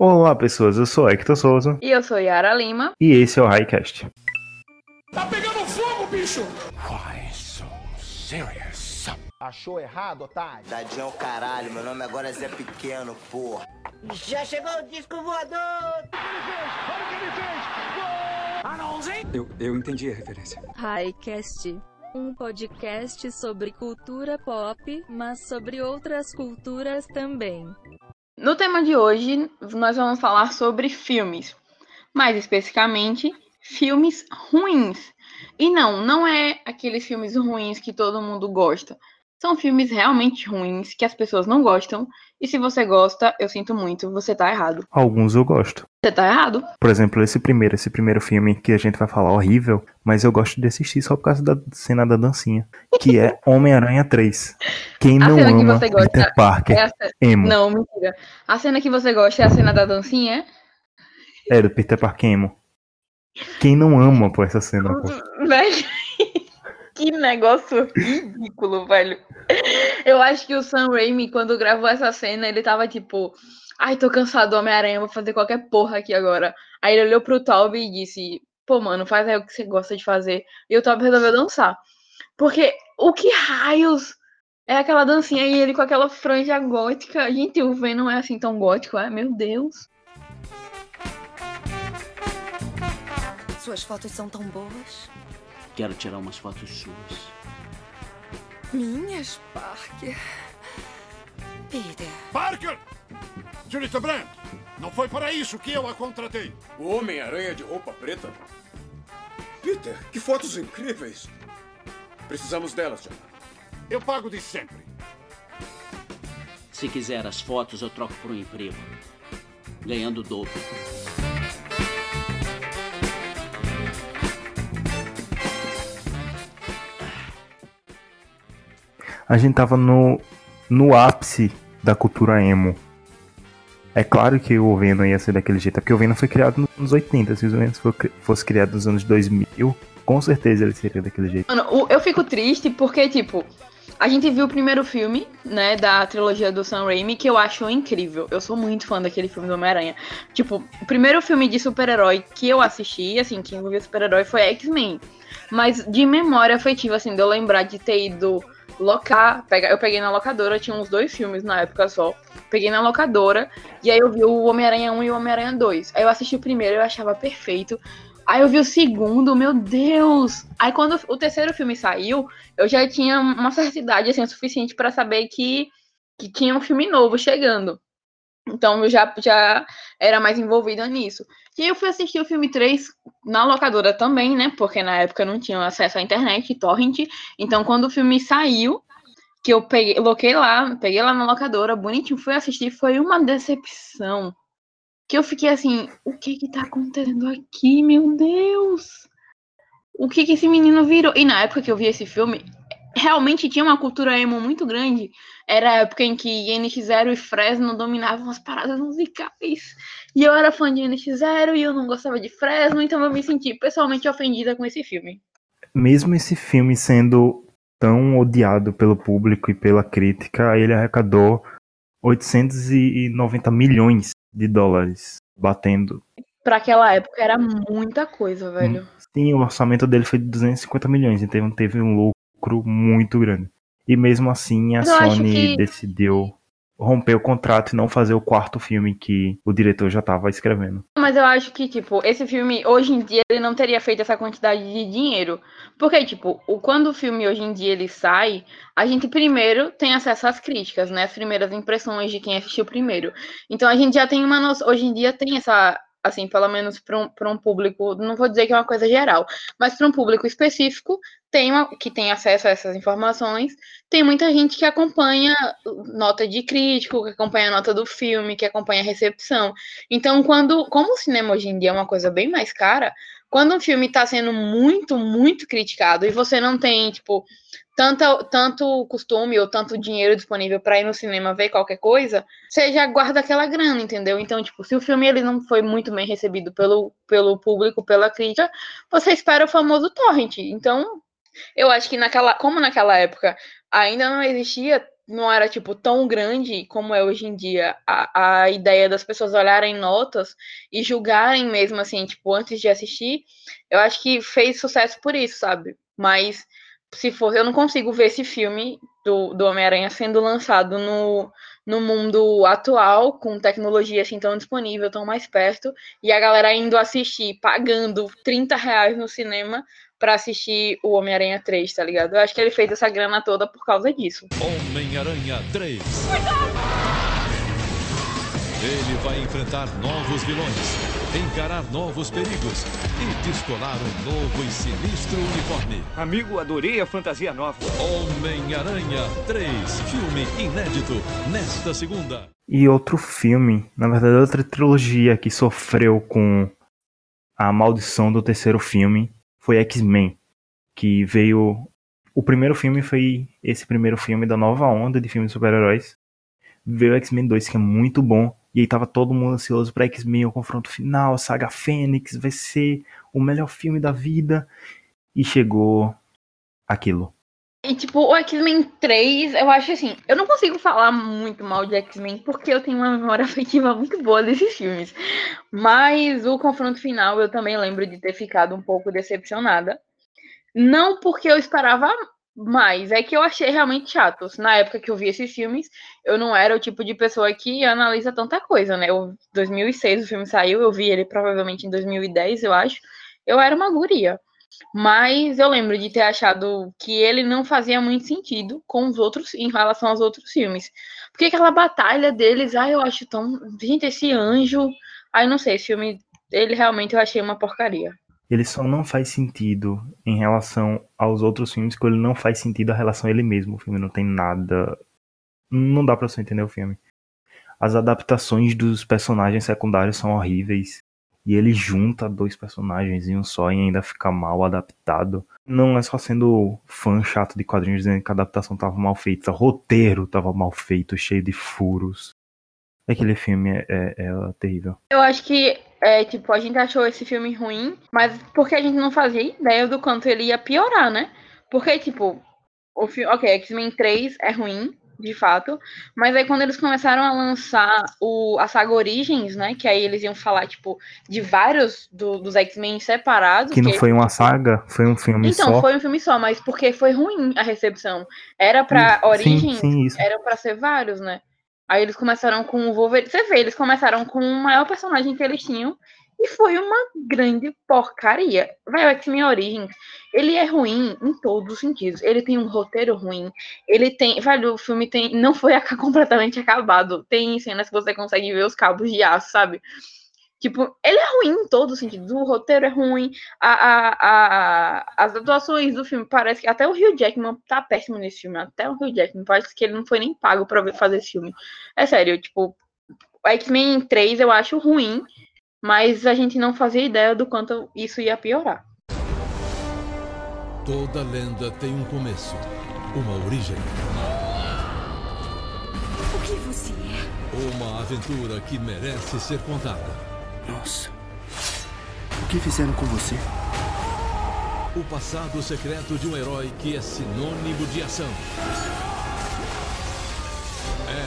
Olá, pessoas. Eu sou Hector Souza. E eu sou Yara Lima. E esse é o Highcast. Tá pegando fogo, bicho! Why so serious? Achou errado, otário? Tadinho é o caralho, meu nome agora é Zé Pequeno, porra. Já chegou o disco voador! Eu, eu entendi a referência. Highcast. Um podcast sobre cultura pop, mas sobre outras culturas também. No tema de hoje, nós vamos falar sobre filmes. Mais especificamente, filmes ruins. E não, não é aqueles filmes ruins que todo mundo gosta. São filmes realmente ruins que as pessoas não gostam. E se você gosta, eu sinto muito, você tá errado. Alguns eu gosto. Você tá errado. Por exemplo, esse primeiro, esse primeiro filme que a gente vai falar horrível, mas eu gosto de assistir só por causa da cena da dancinha, que é Homem-Aranha 3. Quem A não cena que ama você gosta Peter Parker, É a ce- emo. Não, mentira. A cena que você gosta é a cena da dancinha, é? É, do Peter Parker emo. Quem não ama por essa cena, pô? Velho, que negócio ridículo, velho. Eu acho que o Sam Raimi, quando gravou essa cena, ele tava tipo, ai, tô cansado do Homem-Aranha, vou fazer qualquer porra aqui agora. Aí ele olhou pro Toby e disse, pô, mano, faz aí o que você gosta de fazer. E o Toby resolveu dançar. Porque o que raios é aquela dancinha e ele com aquela franja gótica? Gente, o Venom não é assim tão gótico, é? Meu Deus. Suas fotos são tão boas. Quero tirar umas fotos suas. Minhas, Parker. Peter. Parker! Senhorita Brand, não foi para isso que eu a contratei. O Homem-Aranha de roupa preta? Peter, que fotos incríveis! Precisamos delas, John. Eu pago de sempre. Se quiser as fotos, eu troco por um emprego. Ganhando o dobro. A gente tava no, no ápice da cultura emo. É claro que o Venom ia ser daquele jeito, porque o Venom foi criado nos anos 80. Se o Venom fosse criado nos anos 2000, com certeza ele seria daquele jeito. Mano, eu fico triste porque, tipo, a gente viu o primeiro filme, né, da trilogia do Sam Raimi, que eu acho incrível. Eu sou muito fã daquele filme do Homem-Aranha. Tipo, o primeiro filme de super-herói que eu assisti, assim, que envolvia super-herói foi X-Men. Mas de memória afetiva, assim, de eu lembrar de ter ido locar, eu peguei na locadora, tinha uns dois filmes na época só. Peguei na locadora, e aí eu vi o Homem-Aranha 1 e o Homem-Aranha 2. Aí eu assisti o primeiro, eu achava perfeito. Aí eu vi o segundo, meu Deus! Aí quando o terceiro filme saiu, eu já tinha uma certa idade assim, suficiente pra saber que, que tinha um filme novo chegando. Então eu já, já era mais envolvida nisso. E eu fui assistir o filme 3 na locadora também, né? Porque na época não tinha acesso à internet, torrent. Então quando o filme saiu, que eu peguei, loquei lá, peguei lá na locadora, bonitinho, fui assistir, foi uma decepção. Que eu fiquei assim, o que que tá acontecendo aqui, meu Deus? O que que esse menino virou? E na época que eu vi esse filme, realmente tinha uma cultura emo muito grande. Era a época em que NX0 e Fresno dominavam as paradas musicais. E eu era fã de NX0 e eu não gostava de Fresno, então eu me senti pessoalmente ofendida com esse filme. Mesmo esse filme sendo tão odiado pelo público e pela crítica, ele arrecadou 890 milhões de dólares, batendo. Pra aquela época era muita coisa, velho. Sim, o orçamento dele foi de 250 milhões, então teve um lucro muito grande. E mesmo assim a Sony que- decidiu romper o contrato e não fazer o quarto filme que o diretor já estava escrevendo. Mas eu acho que, tipo, esse filme, hoje em dia, ele não teria feito essa quantidade de dinheiro. Porque, tipo, o, quando o filme hoje em dia ele sai, a gente primeiro tem acesso às críticas, né? As primeiras impressões de quem assistiu primeiro. Então a gente já tem uma noção, hoje em dia tem essa, assim, pelo menos para um, pra um público, não vou dizer que é uma coisa geral, mas para um público específico, tem uma, que tem acesso a essas informações, tem muita gente que acompanha nota de crítico, que acompanha a nota do filme, que acompanha a recepção. Então, quando, como o cinema hoje em dia é uma coisa bem mais cara, quando um filme está sendo muito, muito criticado e você não tem, tipo, tanto, tanto costume ou tanto dinheiro disponível para ir no cinema ver qualquer coisa, você já guarda aquela grana, entendeu? Então, tipo, se o filme ele não foi muito bem recebido pelo, pelo público, pela crítica, você espera o famoso torrent. Então, eu acho que naquela, como naquela época ainda não existia não era, tipo, tão grande como é hoje em dia a, a ideia das pessoas olharem notas e julgarem mesmo, assim, tipo, antes de assistir, eu acho que fez sucesso por isso, sabe? Mas se for, eu não consigo ver esse filme do, do Homem-Aranha sendo lançado no, no mundo atual, com tecnologia assim tão disponível, tão mais perto, e a galera indo assistir, pagando 30 reais no cinema para assistir o Homem-Aranha 3, tá ligado? Eu acho que ele fez essa grana toda por causa disso. Homem-Aranha 3. Ele vai enfrentar novos vilões, encarar novos perigos e descolar um novo e sinistro uniforme. Amigo, adorei a fantasia nova. Homem-Aranha 3, filme inédito, nesta segunda. E outro filme, na verdade, outra trilogia que sofreu com a maldição do terceiro filme foi X-Men, que veio. O primeiro filme foi esse primeiro filme da nova onda de filmes de super-heróis. Veio X-Men 2, que é muito bom. E aí tava todo mundo ansioso pra X-Men, o confronto final, saga Fênix, vai ser o melhor filme da vida. E chegou aquilo. E, tipo, o X-Men 3, eu acho assim, eu não consigo falar muito mal de X-Men porque eu tenho uma memória afetiva muito boa desses filmes. Mas o confronto final eu também lembro de ter ficado um pouco decepcionada. Não porque eu esperava mais, é que eu achei realmente chato. Na época que eu vi esses filmes, eu não era o tipo de pessoa que analisa tanta coisa, né? Em 2006 o filme saiu, eu vi ele provavelmente em 2010, eu acho. Eu era uma guria. Mas eu lembro de ter achado que ele não fazia muito sentido com os outros em relação aos outros filmes. Porque aquela batalha deles, ai, eu acho tão. Gente, esse anjo. Ai, não sei, esse filme, ele realmente eu achei uma porcaria. Ele só não faz sentido em relação aos outros filmes, que ele não faz sentido a relação a ele mesmo. O filme não tem nada. Não dá pra você entender o filme. As adaptações dos personagens secundários são horríveis e ele junta dois personagens em um só e ainda fica mal adaptado. Não é só sendo fã chato de quadrinhos dizendo que a adaptação tava mal feita, o roteiro tava mal feito, cheio de furos. Aquele filme é, é, é terrível. Eu acho que, é, tipo, a gente achou esse filme ruim, mas porque a gente não fazia ideia do quanto ele ia piorar, né? Porque, tipo, o filme. Ok, X-Men 3 é ruim, de fato. Mas aí quando eles começaram a lançar o, a saga Origens, né? Que aí eles iam falar, tipo, de vários do, dos X-Men separados. Que não que foi uma saga, foi um filme então, só. Então, foi um filme só, mas porque foi ruim a recepção. Era pra Origens, sim, sim, era pra ser vários, né? Aí eles começaram com o Wolverine. Você vê, eles começaram com o maior personagem que eles tinham. E foi uma grande porcaria. Vai, o X-Men Origins, ele é ruim em todos os sentidos. Ele tem um roteiro ruim. Ele tem. Vai, o filme tem. Não foi completamente acabado. Tem cenas que você consegue ver os cabos de aço, sabe? Tipo, ele é ruim em todos os sentidos. O roteiro é ruim. A, a, a, as atuações do filme parece que até o Hugh Jackman tá péssimo nesse filme. Até o Hugh Jackman parece que ele não foi nem pago pra fazer esse filme. É sério, tipo, o X-Men 3 eu acho ruim mas a gente não fazia ideia do quanto isso ia piorar. Toda lenda tem um começo, uma origem. O que você é? Uma aventura que merece ser contada. Nossa. O que fizeram com você? O passado secreto de um herói que é sinônimo de ação.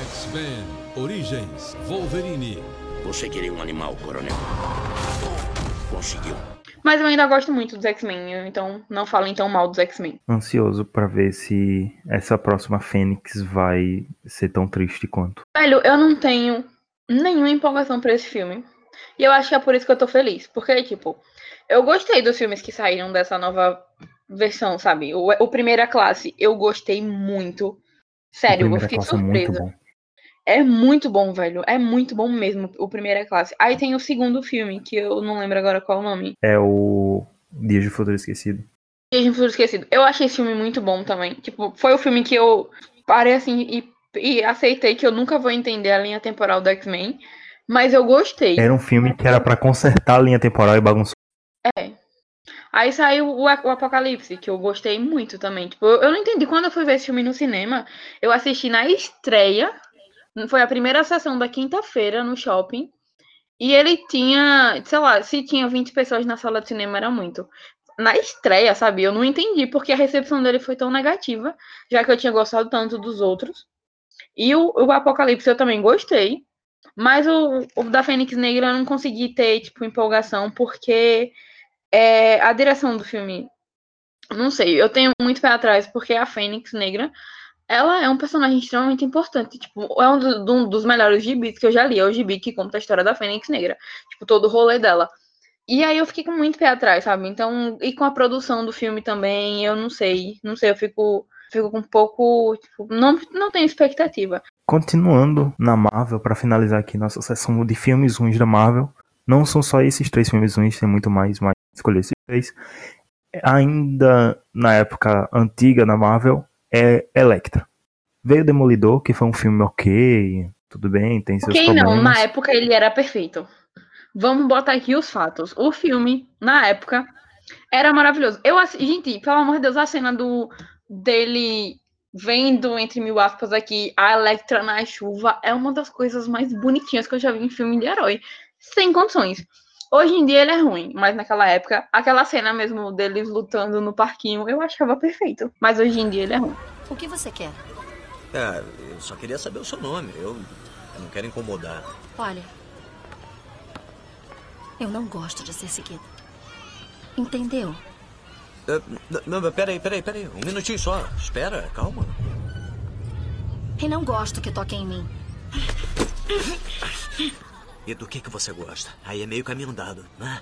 X-Men Origens Wolverine você queria um animal, coronel. Conseguiu. Mas eu ainda gosto muito dos X-Men, então não falem tão mal dos X-Men. Ansioso para ver se essa próxima Fênix vai ser tão triste quanto. Velho, eu não tenho nenhuma empolgação para esse filme. E eu acho que é por isso que eu tô feliz. Porque, tipo, eu gostei dos filmes que saíram dessa nova versão, sabe? O, o Primeira Classe, eu gostei muito. Sério, eu fiquei é surpresa. É é muito bom, velho. É muito bom mesmo, o Primeira Classe. Aí tem o segundo filme, que eu não lembro agora qual é o nome. É o Dias de Futuro Esquecido. Dias de Futuro Esquecido. Eu achei esse filme muito bom também. Tipo, foi o filme que eu parei assim e, e aceitei que eu nunca vou entender a linha temporal do X-Men. Mas eu gostei. Era um filme que era para consertar a linha temporal e bagunçar. É. Aí saiu o, Apocalipse, que eu gostei muito também. Tipo, eu não entendi. Quando eu fui ver esse filme no cinema, eu assisti na estreia foi a primeira sessão da quinta-feira no shopping. E ele tinha, sei lá, se tinha 20 pessoas na sala de cinema era muito. Na estreia, sabe? Eu não entendi porque a recepção dele foi tão negativa, já que eu tinha gostado tanto dos outros. E o, o Apocalipse eu também gostei. Mas o, o da Fênix Negra eu não consegui ter, tipo, empolgação, porque é, a direção do filme. Não sei, eu tenho muito pé atrás, porque a Fênix Negra ela é um personagem extremamente importante. Tipo, é um, do, um, dos melhores gibis que eu já li. É o gibi que conta a história da Fênix Negra. Tipo, todo o rolê dela. E aí eu fiquei com muito pé atrás, sabe? Então, e com a produção do filme também, eu não sei. Não sei, eu fico, fico com um pouco. Tipo, não, não tenho expectativa. Continuando na Marvel, para finalizar aqui nossa sessão de filmes ruins da Marvel. Não são só esses três filmes ruins, tem muito mais, mas escolhi esses três. Ainda na época antiga da Marvel, é Electra. Veio Demolidor, que foi um filme ok, tudo bem, tem seus okay, problemas. não, na época ele era perfeito. Vamos botar aqui os fatos. O filme, na época, era maravilhoso. Eu, gente, pelo amor de Deus, a cena do dele vendo, entre mil aspas aqui, a Electra na chuva é uma das coisas mais bonitinhas que eu já vi em filme de herói. Sem condições. Hoje em dia ele é ruim, mas naquela época, aquela cena mesmo deles lutando no parquinho, eu achava perfeito. Mas hoje em dia ele é ruim. O que você quer? É, eu só queria saber o seu nome. Eu, eu não quero incomodar. Olha, eu não gosto de ser seguida. Entendeu? É, não, peraí, peraí, peraí. Um minutinho só. Espera, calma. E não gosto que toquem em mim. E do que, que você gosta? Aí é meio caminho andado, né?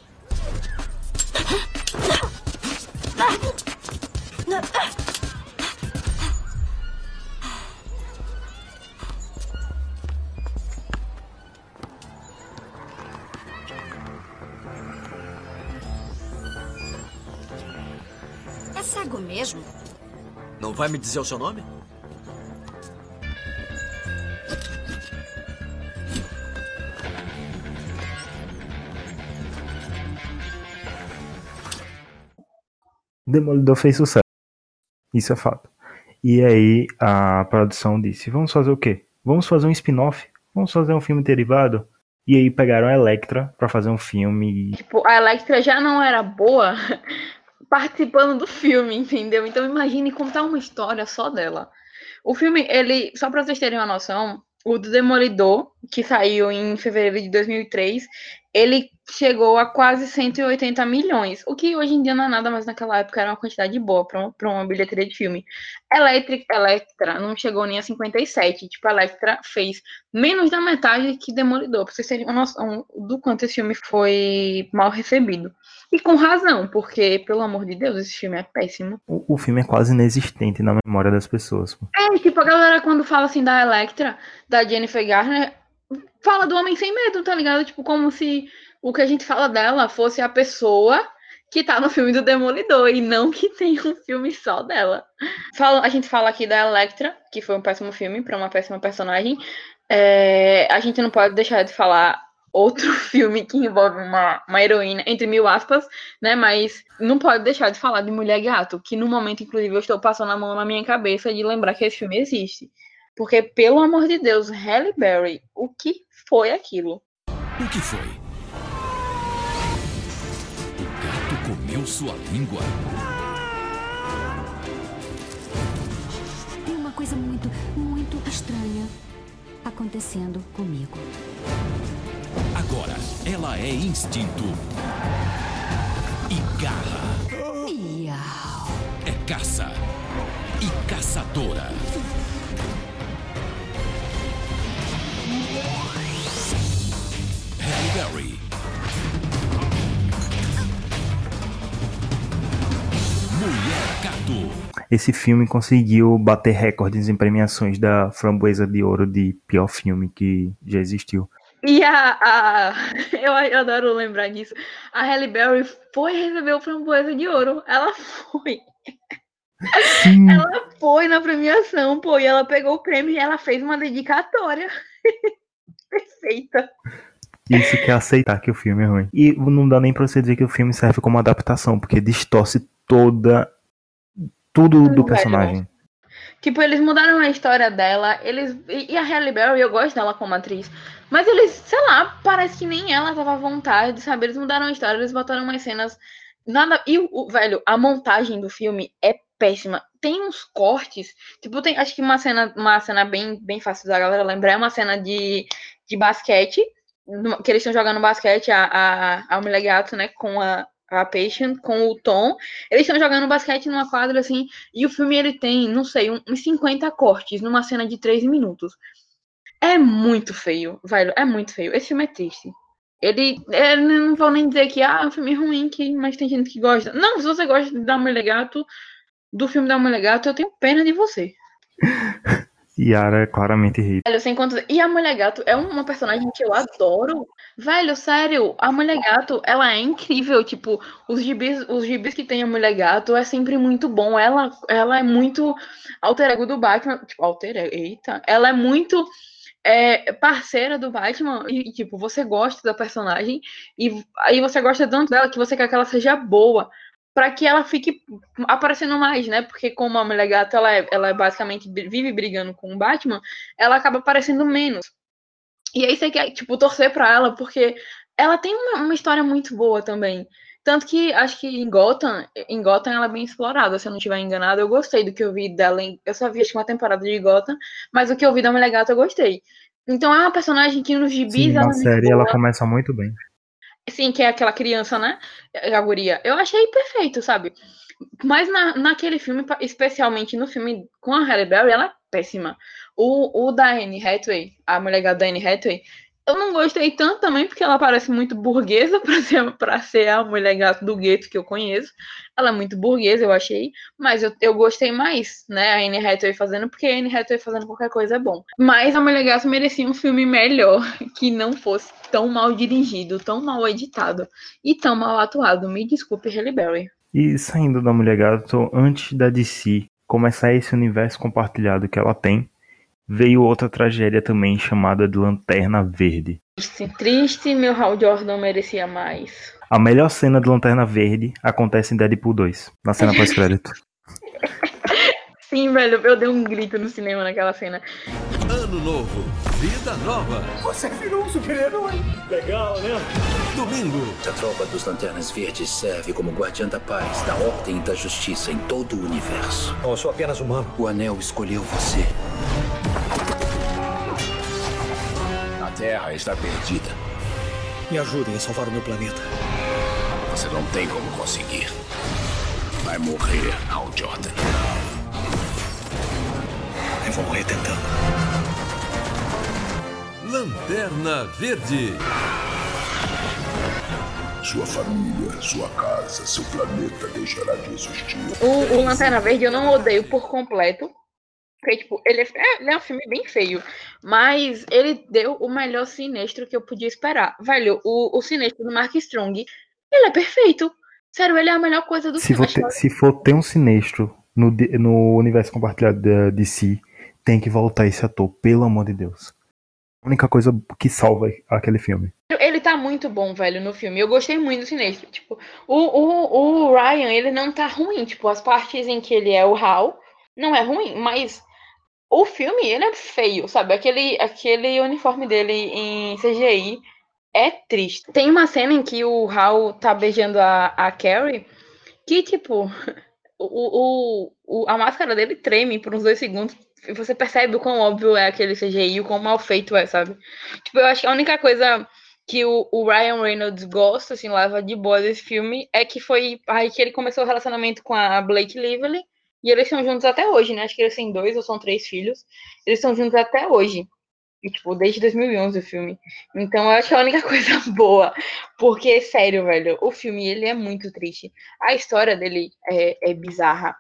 É cego mesmo? Não vai me dizer o seu nome? Demolidor fez sucesso. Isso é fato. E aí a produção disse: vamos fazer o quê? Vamos fazer um spin-off? Vamos fazer um filme derivado? E aí pegaram a Electra para fazer um filme. Tipo, a Electra já não era boa participando do filme, entendeu? Então imagine contar uma história só dela. O filme, ele, só para vocês terem uma noção, o do Demolidor, que saiu em fevereiro de 2003, ele chegou a quase 180 milhões, o que hoje em dia não é nada, mas naquela época era uma quantidade boa para uma, uma bilheteria de filme. Electric, Electra não chegou nem a 57, tipo, Electra fez menos da metade que Demolidor, pra vocês terem uma noção do quanto esse filme foi mal recebido. E com razão, porque, pelo amor de Deus, esse filme é péssimo. O, o filme é quase inexistente na memória das pessoas. É, tipo, a galera quando fala assim da Electra, da Jennifer Garner, fala do Homem Sem Medo, tá ligado? Tipo, como se o que a gente fala dela fosse a pessoa que tá no filme do Demolidor e não que tem um filme só dela. Fala, a gente fala aqui da Electra, que foi um péssimo filme para uma péssima personagem. É, a gente não pode deixar de falar outro filme que envolve uma, uma heroína, entre mil aspas, né? Mas não pode deixar de falar de Mulher Gato, que no momento, inclusive, eu estou passando a mão na minha cabeça de lembrar que esse filme existe. Porque, pelo amor de Deus, Halle Berry, o que foi aquilo? O que foi? O gato comeu sua língua. Tem uma coisa muito, muito estranha acontecendo comigo. Agora, ela é instinto e garra. Miau. É caça e caçadora. Halle Berry. Mulher Gato. Esse filme conseguiu bater recordes em premiações da Framboesa de Ouro de pior filme que já existiu. E a, a eu, eu, adoro lembrar disso. A Halle Berry foi receber o Framboesa de Ouro. Ela foi. Sim. Ela foi na premiação, pô, e ela pegou o prêmio e ela fez uma dedicatória. Perfeita. Isso que é aceitar que o filme é ruim. E não dá nem pra você dizer que o filme serve como adaptação, porque distorce toda. tudo do personagem. Tipo, eles mudaram a história dela, eles. E a Halle Berry, eu gosto dela como atriz. Mas eles, sei lá, parece que nem ela tava à vontade, sabe? Eles mudaram a história, eles botaram umas cenas. Nada. E o velho, a montagem do filme é péssima. Tem uns cortes, tipo, tem, acho que uma cena, uma cena bem, bem fácil da galera lembrar é uma cena de, de basquete, que eles estão jogando basquete, a, a, a mulher gato, né, com a, a Patient, com o Tom. Eles estão jogando basquete numa quadra, assim, e o filme ele tem, não sei, uns 50 cortes numa cena de 3 minutos. É muito feio, velho, é muito feio. Esse filme é triste. Ele, é, não vou nem dizer que ah, é um filme ruim, que, mas tem gente que gosta. Não, se você gosta da Mulher Gato, do filme da Mulher Gato, eu tenho pena de você. Yara é claramente rica. Velho, sem contas. E a Mulher Gato é uma personagem que eu adoro. Velho, sério, a Mulher Gato, ela é incrível. Tipo, os gibis, os gibis que tem a Mulher Gato é sempre muito bom. Ela, ela é muito alter ego do Batman. Tipo, alter ego, eita. Ela é muito é parceira do Batman e, tipo, você gosta da personagem e aí você gosta tanto dela que você quer que ela seja boa para que ela fique aparecendo mais, né? Porque como a Mulher Gata, ela é, ela é basicamente vive brigando com o Batman, ela acaba aparecendo menos. E aí você quer, tipo, torcer pra ela, porque ela tem uma, uma história muito boa também. Tanto que acho que em Gotham, em Gotham ela é bem explorada, se eu não estiver enganado. Eu gostei do que eu vi dela. Em, eu só vi acho uma temporada de Gotham, mas o que eu vi da Mulher Gata eu gostei. Então é uma personagem que nos gibis. Sim, na série ela começa muito bem. Sim, que é aquela criança, né? A guria. Eu achei perfeito, sabe? Mas na, naquele filme, especialmente no filme com a Halle Berry, ela é péssima. O, o da Anne Hathaway, a mulher da Anne Hathaway, eu não gostei tanto também, porque ela parece muito burguesa para ser, pra ser a mulher gato do gueto que eu conheço. Ela é muito burguesa, eu achei. Mas eu, eu gostei mais, né? A Anne Hathaway fazendo, porque a Anne Hathaway fazendo qualquer coisa é bom. Mas a Mulher Gato merecia um filme melhor, que não fosse tão mal dirigido, tão mal editado e tão mal atuado. Me desculpe, Halle Berry. E saindo da Mulher Gato, antes da DC começar esse universo compartilhado que ela tem, veio outra tragédia também chamada de Lanterna Verde. Triste, triste, meu Hal Jordan merecia mais. A melhor cena de Lanterna Verde acontece em Deadpool 2, na cena pós-crédito. Sim, velho, eu dei um grito no cinema naquela cena. Ano novo, vida nova. Você virou um super-herói. Legal, né? Domingo. A tropa dos Lanternas Verdes serve como guardiã da paz, da ordem e da justiça em todo o universo. Eu sou apenas humano. O Anel escolheu você. Terra está perdida. Me ajudem a salvar o meu planeta. Você não tem como conseguir. Vai morrer, Hal Jordan. Eu vou morrer tentando. Lanterna Verde. Sua família, sua casa, seu planeta deixará de existir. O, o Lanterna Verde eu não odeio por completo. Porque, tipo, ele é, ele é um filme bem feio. Mas ele deu o melhor sinistro que eu podia esperar. Velho, o, o sinistro do Mark Strong, ele é perfeito. Sério, ele é a melhor coisa do se filme. For ter, se for ter um sinistro no, no universo compartilhado da DC, tem que voltar esse ator, pelo amor de Deus. A única coisa que salva aquele filme. Ele tá muito bom, velho, no filme. Eu gostei muito do Sinestro. Tipo, o, o, o Ryan, ele não tá ruim. Tipo, as partes em que ele é o Hal, não é ruim, mas o filme, ele é feio, sabe? Aquele, aquele uniforme dele em CGI é triste. Tem uma cena em que o Hal tá beijando a, a Carrie, que, tipo, o, o, o, a máscara dele treme por uns dois segundos. E você percebe o quão óbvio é aquele CGI o quão mal feito é, sabe? Tipo, eu acho que a única coisa que o, o Ryan Reynolds gosta, assim, leva de boa desse filme, é que foi aí que ele começou o relacionamento com a Blake Lively. E eles estão juntos até hoje, né? Acho que eles têm dois ou são três filhos. Eles estão juntos até hoje. E, tipo, desde 2011 o filme. Então eu acho que é a única coisa boa. Porque, sério, velho, o filme ele é muito triste. A história dele é, é bizarra.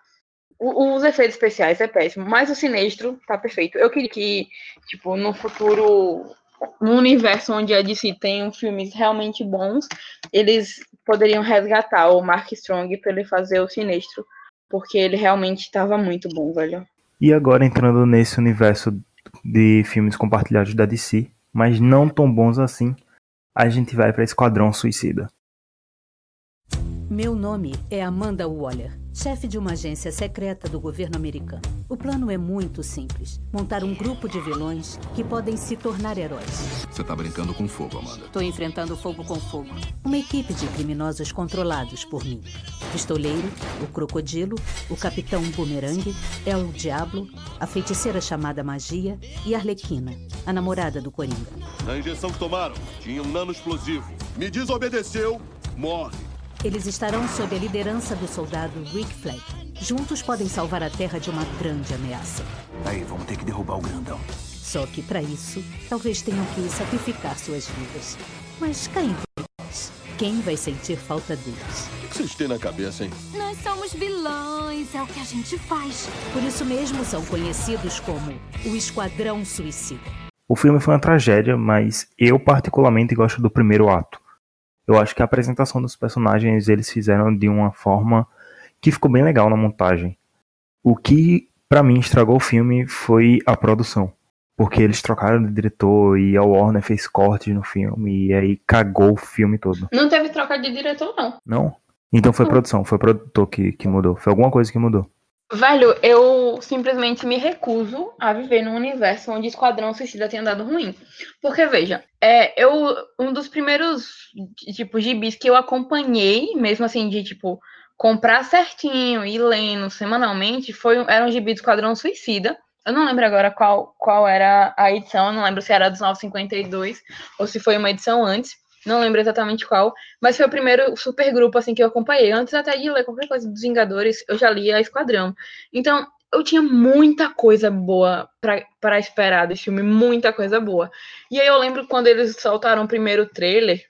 O, os efeitos especiais é péssimo. Mas o Sinestro tá perfeito. Eu queria que, tipo, no futuro. No universo onde a DC tem filmes realmente bons, eles poderiam resgatar o Mark Strong para ele fazer o Sinestro porque ele realmente estava muito bom, velho. E agora entrando nesse universo de filmes compartilhados da DC, mas não tão bons assim, a gente vai para Esquadrão Suicida. Meu nome é Amanda Waller. Chefe de uma agência secreta do governo americano. O plano é muito simples: montar um grupo de vilões que podem se tornar heróis. Você tá brincando com fogo, Amanda. Tô enfrentando fogo com fogo. Uma equipe de criminosos controlados por mim. Pistoleiro, o Crocodilo, o Capitão Boomerang, El Diablo, a feiticeira chamada Magia e Arlequina, a namorada do Coringa. Na injeção que tomaram, tinha um nano explosivo. Me desobedeceu, morre. Eles estarão sob a liderança do soldado Rick Flag. Juntos podem salvar a Terra de uma grande ameaça. Aí, vamos ter que derrubar o grandão. Só que para isso, talvez tenham que sacrificar suas vidas. Mas cá entre nós, quem vai sentir falta deles? O que vocês têm na cabeça, hein? Nós somos vilões, é o que a gente faz. Por isso mesmo são conhecidos como o Esquadrão Suicida. O filme foi uma tragédia, mas eu particularmente gosto do primeiro ato. Eu acho que a apresentação dos personagens eles fizeram de uma forma que ficou bem legal na montagem. O que para mim estragou o filme foi a produção, porque eles trocaram de diretor e a Warner fez cortes no filme e aí cagou o filme todo. Não teve troca de diretor não. Não? Então foi produção, foi produtor que, que mudou, foi alguma coisa que mudou. Velho, eu simplesmente me recuso a viver num universo onde Esquadrão Suicida tenha dado ruim. Porque, veja, é, eu, um dos primeiros, tipo, gibis que eu acompanhei, mesmo assim, de, tipo, comprar certinho e lendo semanalmente, foi, era um gibi do Esquadrão Suicida. Eu não lembro agora qual, qual era a edição, eu não lembro se era dos 952 ou se foi uma edição antes não lembro exatamente qual, mas foi o primeiro super grupo assim que eu acompanhei. Antes até de ler qualquer coisa dos Vingadores, eu já li a Esquadrão. Então, eu tinha muita coisa boa para esperar desse filme, muita coisa boa. E aí eu lembro quando eles soltaram o primeiro trailer,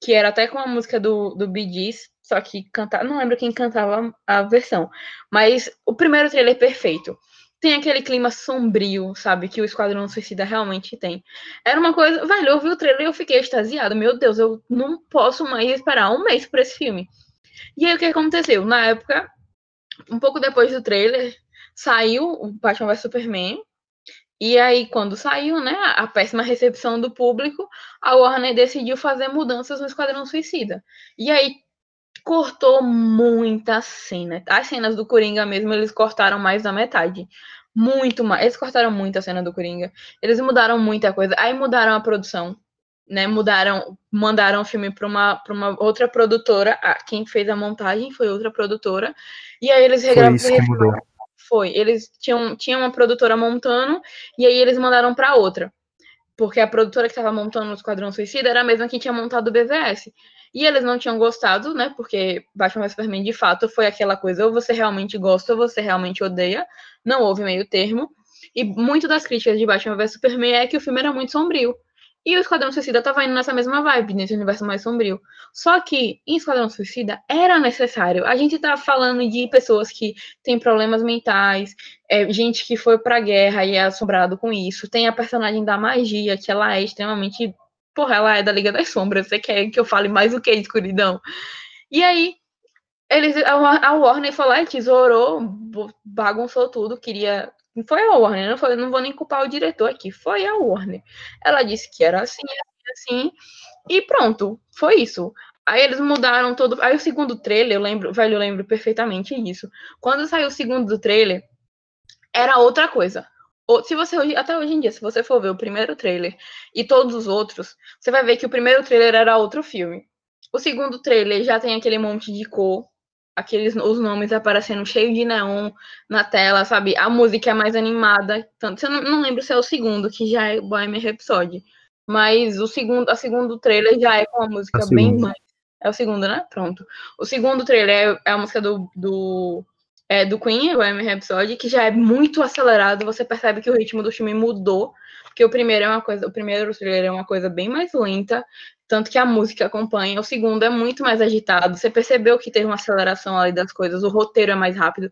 que era até com a música do, do Bee Gees, só que cantar, não lembro quem cantava a versão, mas o primeiro trailer perfeito tem aquele clima sombrio, sabe? Que o Esquadrão Suicida realmente tem. Era uma coisa. Velho, eu vi o trailer e eu fiquei extasiado. Meu Deus, eu não posso mais esperar um mês por esse filme. E aí o que aconteceu? Na época, um pouco depois do trailer, saiu o Batman vs Superman. E aí, quando saiu, né, a péssima recepção do público, a Warner decidiu fazer mudanças no Esquadrão Suicida. E aí cortou muita cena. As cenas do Coringa mesmo, eles cortaram mais da metade. Muito mais. Eles cortaram muita cena do Coringa. Eles mudaram muita coisa. Aí mudaram a produção. Né, mudaram, mandaram o filme para uma, pra uma outra produtora. Ah, quem fez a montagem foi outra produtora. E aí eles regravaram. Foi, eles tinham, tinham uma produtora montando e aí eles mandaram para outra. Porque a produtora que estava montando o Esquadrão Suicida era a mesma que tinha montado o BVS. E eles não tinham gostado, né? Porque Batman vs Superman, de fato, foi aquela coisa, ou você realmente gosta, ou você realmente odeia. Não houve meio termo. E muito das críticas de Batman vs Superman é que o filme era muito sombrio. E o Esquadrão Suicida tava indo nessa mesma vibe, nesse universo mais sombrio. Só que em Esquadrão Suicida era necessário. A gente tá falando de pessoas que têm problemas mentais, é, gente que foi pra guerra e é assombrado com isso. Tem a personagem da magia, que ela é extremamente porra, ela é da Liga das Sombras, você quer que eu fale mais o que escuridão? E aí, eles, a Warner foi lá tesourou, bagunçou tudo, queria. Foi a Warner, não, foi, não vou nem culpar o diretor aqui, foi a Warner. Ela disse que era assim, assim, assim, e pronto, foi isso. Aí eles mudaram todo. Aí o segundo trailer, eu lembro, velho, eu lembro perfeitamente disso. Quando saiu o segundo trailer, era outra coisa se você até hoje em dia, se você for ver o primeiro trailer e todos os outros, você vai ver que o primeiro trailer era outro filme. O segundo trailer já tem aquele monte de cor, aqueles os nomes aparecendo cheio de neon na tela, sabe? A música é mais animada, tanto eu não, não lembro se é o segundo, que já é Bohemian Rhapsody, mas o segundo, a segundo trailer já é com a música a bem mais é o segundo, né? Pronto. O segundo trailer é, é a música do, do é, do Queen, o M Rhapsody, que já é muito acelerado, você percebe que o ritmo do filme mudou, porque o primeiro é uma coisa, o primeiro trailer é uma coisa bem mais lenta, tanto que a música acompanha, o segundo é muito mais agitado, você percebeu que teve uma aceleração ali das coisas, o roteiro é mais rápido.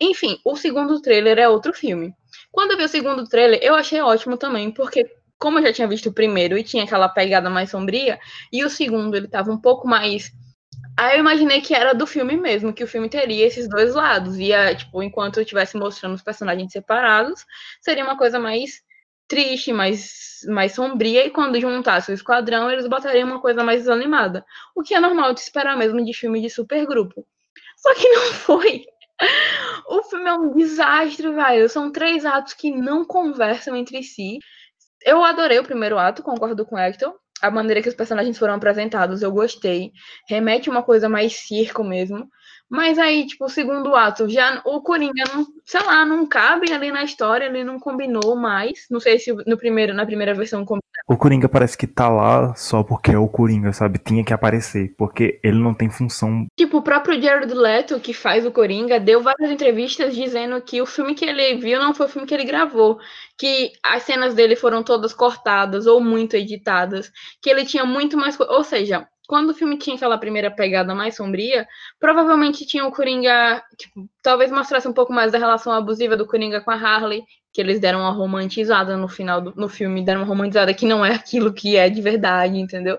Enfim, o segundo trailer é outro filme. Quando eu vi o segundo trailer, eu achei ótimo também, porque como eu já tinha visto o primeiro e tinha aquela pegada mais sombria, e o segundo ele tava um pouco mais Aí eu imaginei que era do filme mesmo, que o filme teria esses dois lados. Ia, tipo, enquanto eu estivesse mostrando os personagens separados, seria uma coisa mais triste, mais, mais sombria, e quando juntasse o esquadrão, eles botariam uma coisa mais desanimada. O que é normal de esperar mesmo de filme de supergrupo. Só que não foi. O filme é um desastre, velho. São três atos que não conversam entre si. Eu adorei o primeiro ato, concordo com o Hector. A maneira que os personagens foram apresentados, eu gostei. Remete uma coisa mais circo mesmo. Mas aí, tipo, o segundo ato, já o Coringa, não, sei lá, não cabe ali na história, ele não combinou mais. Não sei se no primeiro, na primeira versão combinou. O Coringa parece que tá lá só porque é o Coringa, sabe? Tinha que aparecer, porque ele não tem função. Tipo, o próprio Jared Leto, que faz o Coringa, deu várias entrevistas dizendo que o filme que ele viu não foi o filme que ele gravou. Que as cenas dele foram todas cortadas ou muito editadas. Que ele tinha muito mais. Ou seja, quando o filme tinha aquela primeira pegada mais sombria, provavelmente tinha o Coringa, tipo, talvez mostrasse um pouco mais da relação abusiva do Coringa com a Harley, que eles deram uma romantizada no final do no filme, deram uma romantizada que não é aquilo que é de verdade, entendeu?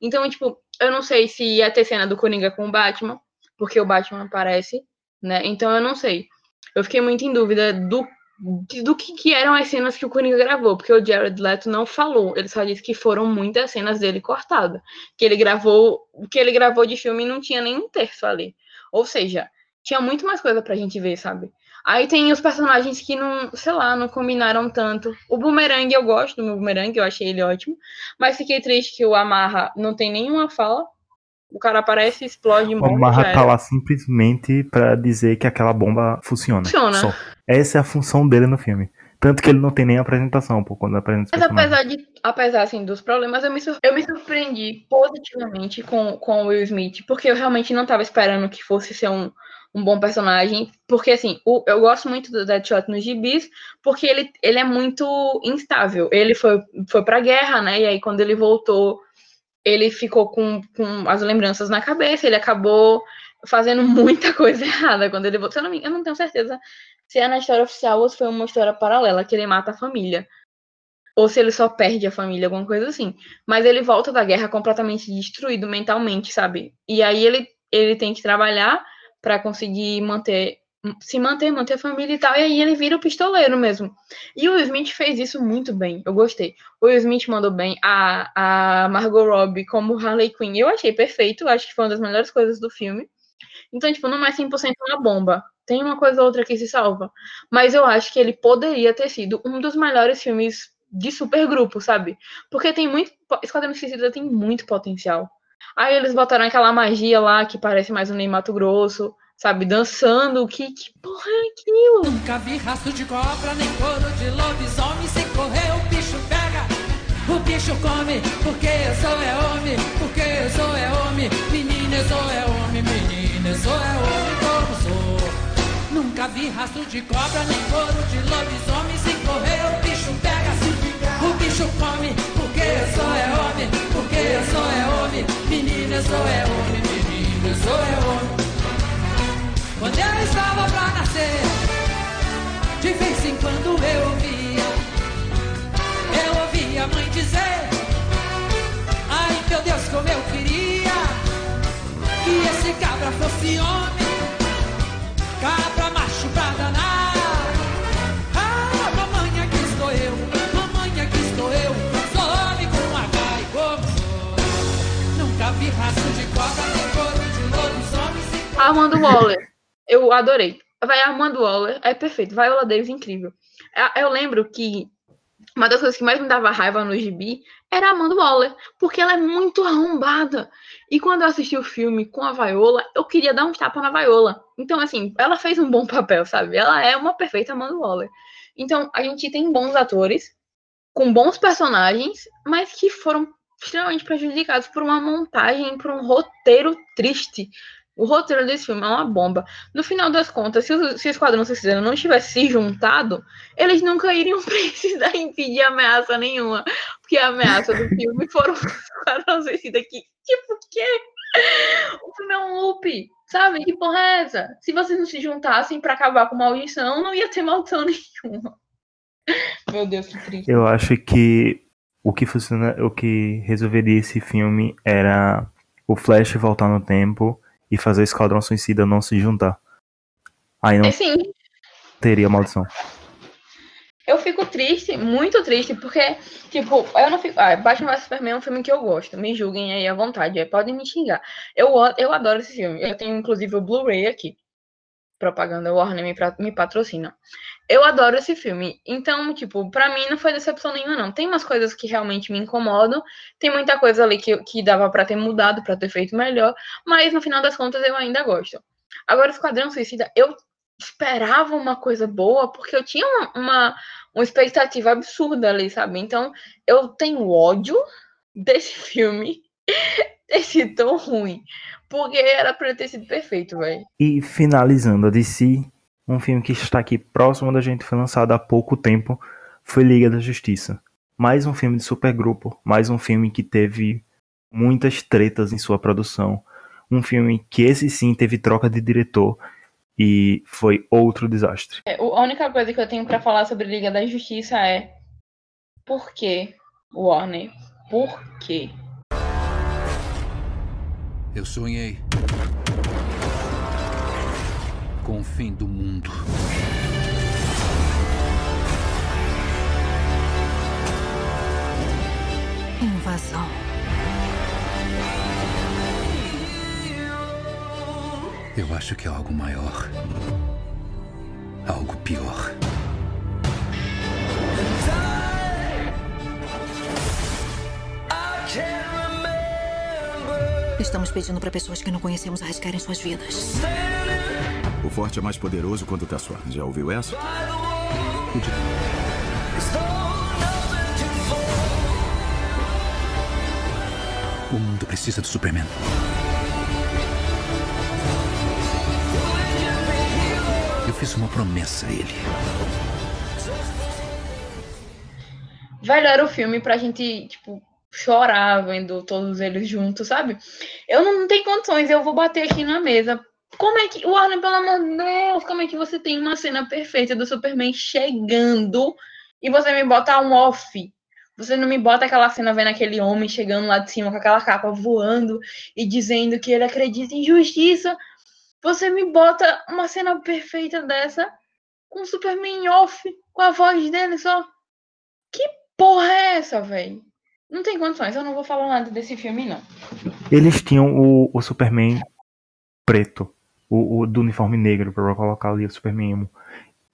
Então, tipo, eu não sei se ia ter cena do Coringa com o Batman, porque o Batman aparece, né? Então eu não sei. Eu fiquei muito em dúvida do do que, que, eram as cenas que o Coringa gravou, porque o Jared Leto não falou, ele só disse que foram muitas cenas dele cortadas, que ele gravou, que ele gravou de filme não tinha nem um terço ali, ou seja, tinha muito mais coisa pra gente ver, sabe? Aí tem os personagens que não, sei lá, não combinaram tanto. O Boomerang eu gosto do meu Boomerang, eu achei ele ótimo, mas fiquei triste que o Amarra não tem nenhuma fala, o cara aparece, explode, morre. O Marra tá lá simplesmente para dizer que aquela bomba funciona. Funciona. Só. Essa é a função dele no filme. Tanto que ele não tem nem apresentação, pô, quando apresenta Mas apesar, de, apesar assim, dos problemas, eu me, eu me surpreendi positivamente com, com o Will Smith, porque eu realmente não tava esperando que fosse ser um, um bom personagem, porque assim, o, eu gosto muito do Deadshot nos gibis, porque ele, ele é muito instável. Ele foi, foi pra guerra, né, e aí quando ele voltou ele ficou com, com as lembranças na cabeça, ele acabou fazendo muita coisa errada quando ele voltou. Eu não, eu não tenho certeza se é na história oficial ou se foi uma história paralela, que ele mata a família. Ou se ele só perde a família, alguma coisa assim. Mas ele volta da guerra completamente destruído mentalmente, sabe? E aí ele, ele tem que trabalhar para conseguir manter se manter, manter a família e tal, e aí ele vira o pistoleiro mesmo. E o Will Smith fez isso muito bem, eu gostei. O Will Smith mandou bem, a, a Margot Robbie como Harley Quinn, eu achei perfeito, acho que foi uma das melhores coisas do filme. Então, tipo, não é 100% uma bomba. Tem uma coisa ou outra que se salva. Mas eu acho que ele poderia ter sido um dos melhores filmes de supergrupo, sabe? Porque tem muito. Esquadrão Suicida tem muito potencial. Aí eles botaram aquela magia lá que parece mais um Ney Mato Grosso sabe, dançando. Que, que porra é aquilo? Nunca vi rastro de cobra, nem couro de lobisomem. Se correr, o bicho pega, o bicho come. Porque eu sou é homem, porque eu sou é homem. Menina, eu sou é homem, menina, eu sou é homem. Nunca vi rastro de cobra, nem couro de lobisomem. Se correr, o bicho pega, o bicho come. Porque eu sou é homem, porque eu sou é homem. Menina, eu sou é homem, menina, eu sou é homem. Quando eu estava pra nascer, de vez em quando eu ouvia, eu ouvia a mãe dizer: Ai meu Deus, como eu queria que esse cabra fosse homem, cabra Armando Waller. Eu adorei. Vai Armando Waller, é perfeito. Viola Davis, incrível. Eu lembro que uma das coisas que mais me dava raiva no gibi era a Amanda Waller, porque ela é muito arrombada. E quando eu assisti o filme com a Viola, eu queria dar um tapa na Viola. Então, assim, ela fez um bom papel, sabe? Ela é uma perfeita Amanda Waller. Então, a gente tem bons atores, com bons personagens, mas que foram extremamente prejudicados por uma montagem, por um roteiro triste. O roteiro desse filme é uma bomba. No final das contas, se o, se o Esquadrão Suicida não tivesse se juntado, eles nunca iriam precisar impedir ameaça nenhuma. Porque a ameaça do filme foram o Esquadrão Suicida que, tipo, que? O filme é um loop, sabe? Que porra é essa? Se vocês não se juntassem para acabar com maldição, não ia ter maldição nenhuma. Meu Deus, que triste. Eu acho que o que funciona, o que resolveria esse filme era o Flash voltar no tempo e fazer o Esquadrão Suicida não se juntar. Aí não é, Sim. teria maldição. Eu fico triste, muito triste, porque, tipo, eu não fico. Ah, Batman vs Superman é um filme que eu gosto. Me julguem aí à vontade, podem me xingar. Eu, eu adoro esse filme. Eu tenho, inclusive, o Blu-ray aqui. Propaganda Warner me, me patrocina. Eu adoro esse filme. Então, tipo, para mim não foi decepção nenhuma, não. Tem umas coisas que realmente me incomodam, tem muita coisa ali que, que dava para ter mudado, para ter feito melhor, mas no final das contas eu ainda gosto. Agora, Esquadrão Suicida, eu esperava uma coisa boa, porque eu tinha uma, uma, uma expectativa absurda ali, sabe? Então, eu tenho ódio desse filme sido tão ruim. Porque era pra ter sido perfeito, velho. E finalizando a DC, um filme que está aqui próximo da gente, foi lançado há pouco tempo, foi Liga da Justiça. Mais um filme de supergrupo, mais um filme que teve muitas tretas em sua produção. Um filme que esse sim teve troca de diretor e foi outro desastre. É, a única coisa que eu tenho para falar sobre Liga da Justiça é por que Warner? Por quê? Eu sonhei com o fim do mundo. Invasão. Eu acho que é algo maior. Algo pior. Estamos pedindo para pessoas que não conhecemos arriscarem suas vidas. O forte é mais poderoso quando tá só. Já ouviu essa? O mundo precisa do Superman. Eu fiz uma promessa a ele. Velho, era o filme pra gente, tipo, chorar vendo todos eles juntos, sabe? Eu não, não tenho condições, eu vou bater aqui na mesa. Como é que. Warner, pelo amor de Deus, como é que você tem uma cena perfeita do Superman chegando e você me bota um off? Você não me bota aquela cena vendo aquele homem chegando lá de cima com aquela capa voando e dizendo que ele acredita em justiça. Você me bota uma cena perfeita dessa com o Superman off, com a voz dele só. Que porra é essa, velho? Não tem condições, eu não vou falar nada desse filme, não. Eles tinham o, o Superman preto, o, o do uniforme negro, para colocar ali o Superman emo.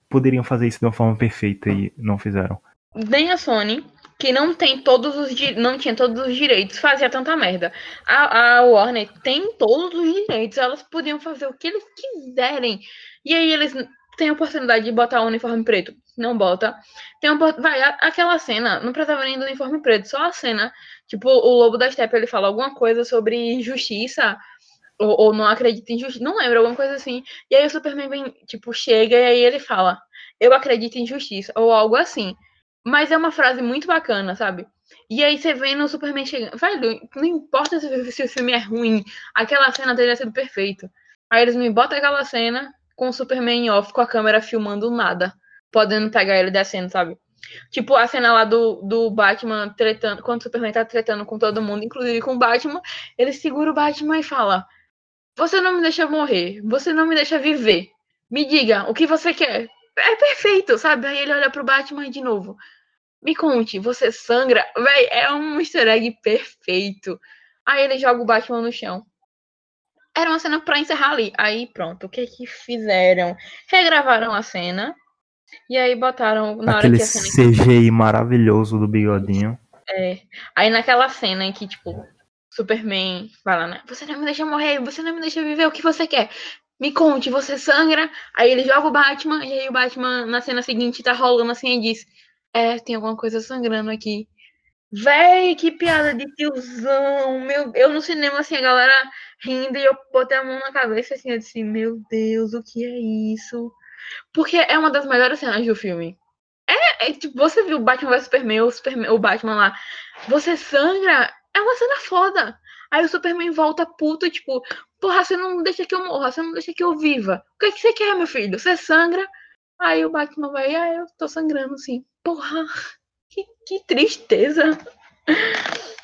Poderiam fazer isso de uma forma perfeita e não fizeram. Nem a Sony, que não tem todos os não tinha todos os direitos, fazia tanta merda. A, a Warner tem todos os direitos, elas podiam fazer o que eles quiserem. E aí eles têm a oportunidade de botar o uniforme preto não bota. Tem uma, vai, aquela cena, não precisava nem do uniforme preto, só a cena, tipo, o Lobo da Steppe, ele fala alguma coisa sobre justiça, ou, ou não acredita em justiça, não lembro, alguma coisa assim. E aí o Superman vem, tipo, chega e aí ele fala, eu acredito em justiça, ou algo assim. Mas é uma frase muito bacana, sabe? E aí você vê no Superman chegando. Velho, não importa se, se o filme é ruim, aquela cena teria sido perfeita. Aí eles me botam aquela cena com o Superman off, com a câmera filmando nada podendo pegar ele descendo, sabe? Tipo, a cena lá do, do Batman tretando, quando o Superman tá tretando com todo mundo, inclusive com o Batman, ele segura o Batman e fala: Você não me deixa morrer, você não me deixa viver. Me diga, o que você quer? É perfeito, sabe? Aí ele olha pro Batman de novo. Me conte, você sangra? Véi, é um easter egg perfeito. Aí ele joga o Batman no chão. Era uma cena pra encerrar ali. Aí pronto, o que que fizeram? Regravaram a cena e aí botaram na Aquele hora que a cena CGI maravilhoso do bigodinho. É. Aí naquela cena em que, tipo, Superman fala, né? Você não me deixa morrer, você não me deixa viver, o que você quer? Me conte, você sangra. Aí ele joga o Batman, e aí o Batman, na cena seguinte, tá rolando assim e diz: É, tem alguma coisa sangrando aqui. Véi, que piada de tiozão. Meu, eu no cinema, assim, a galera rindo e eu botei a mão na cabeça assim, eu disse, meu Deus, o que é isso? Porque é uma das melhores cenas do filme. É, é tipo, você viu Batman vs Superman, o, Superman, o Batman lá, você sangra, é uma cena foda. Aí o Superman volta puto, tipo, porra, você não deixa que eu morra, você não deixa que eu viva. O que, é que você quer, meu filho? Você sangra? Aí o Batman vai, ah, eu tô sangrando, assim. Porra, que, que tristeza.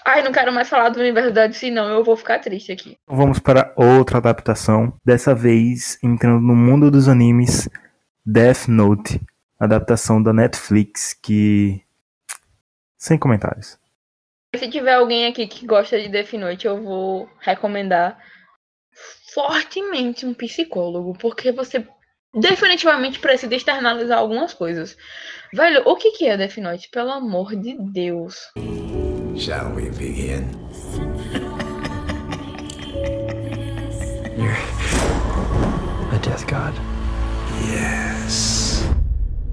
Ai, não quero mais falar do universo da DC, não. Eu vou ficar triste aqui. Vamos para outra adaptação. Dessa vez, entrando no mundo dos animes, Death Note, adaptação da Netflix, que. Sem comentários. Se tiver alguém aqui que gosta de Death Note, eu vou recomendar fortemente um psicólogo, porque você definitivamente precisa externalizar algumas coisas. Velho, o que, é Death Note? Pelo amor de Deus. Shall we begin? You're a death god.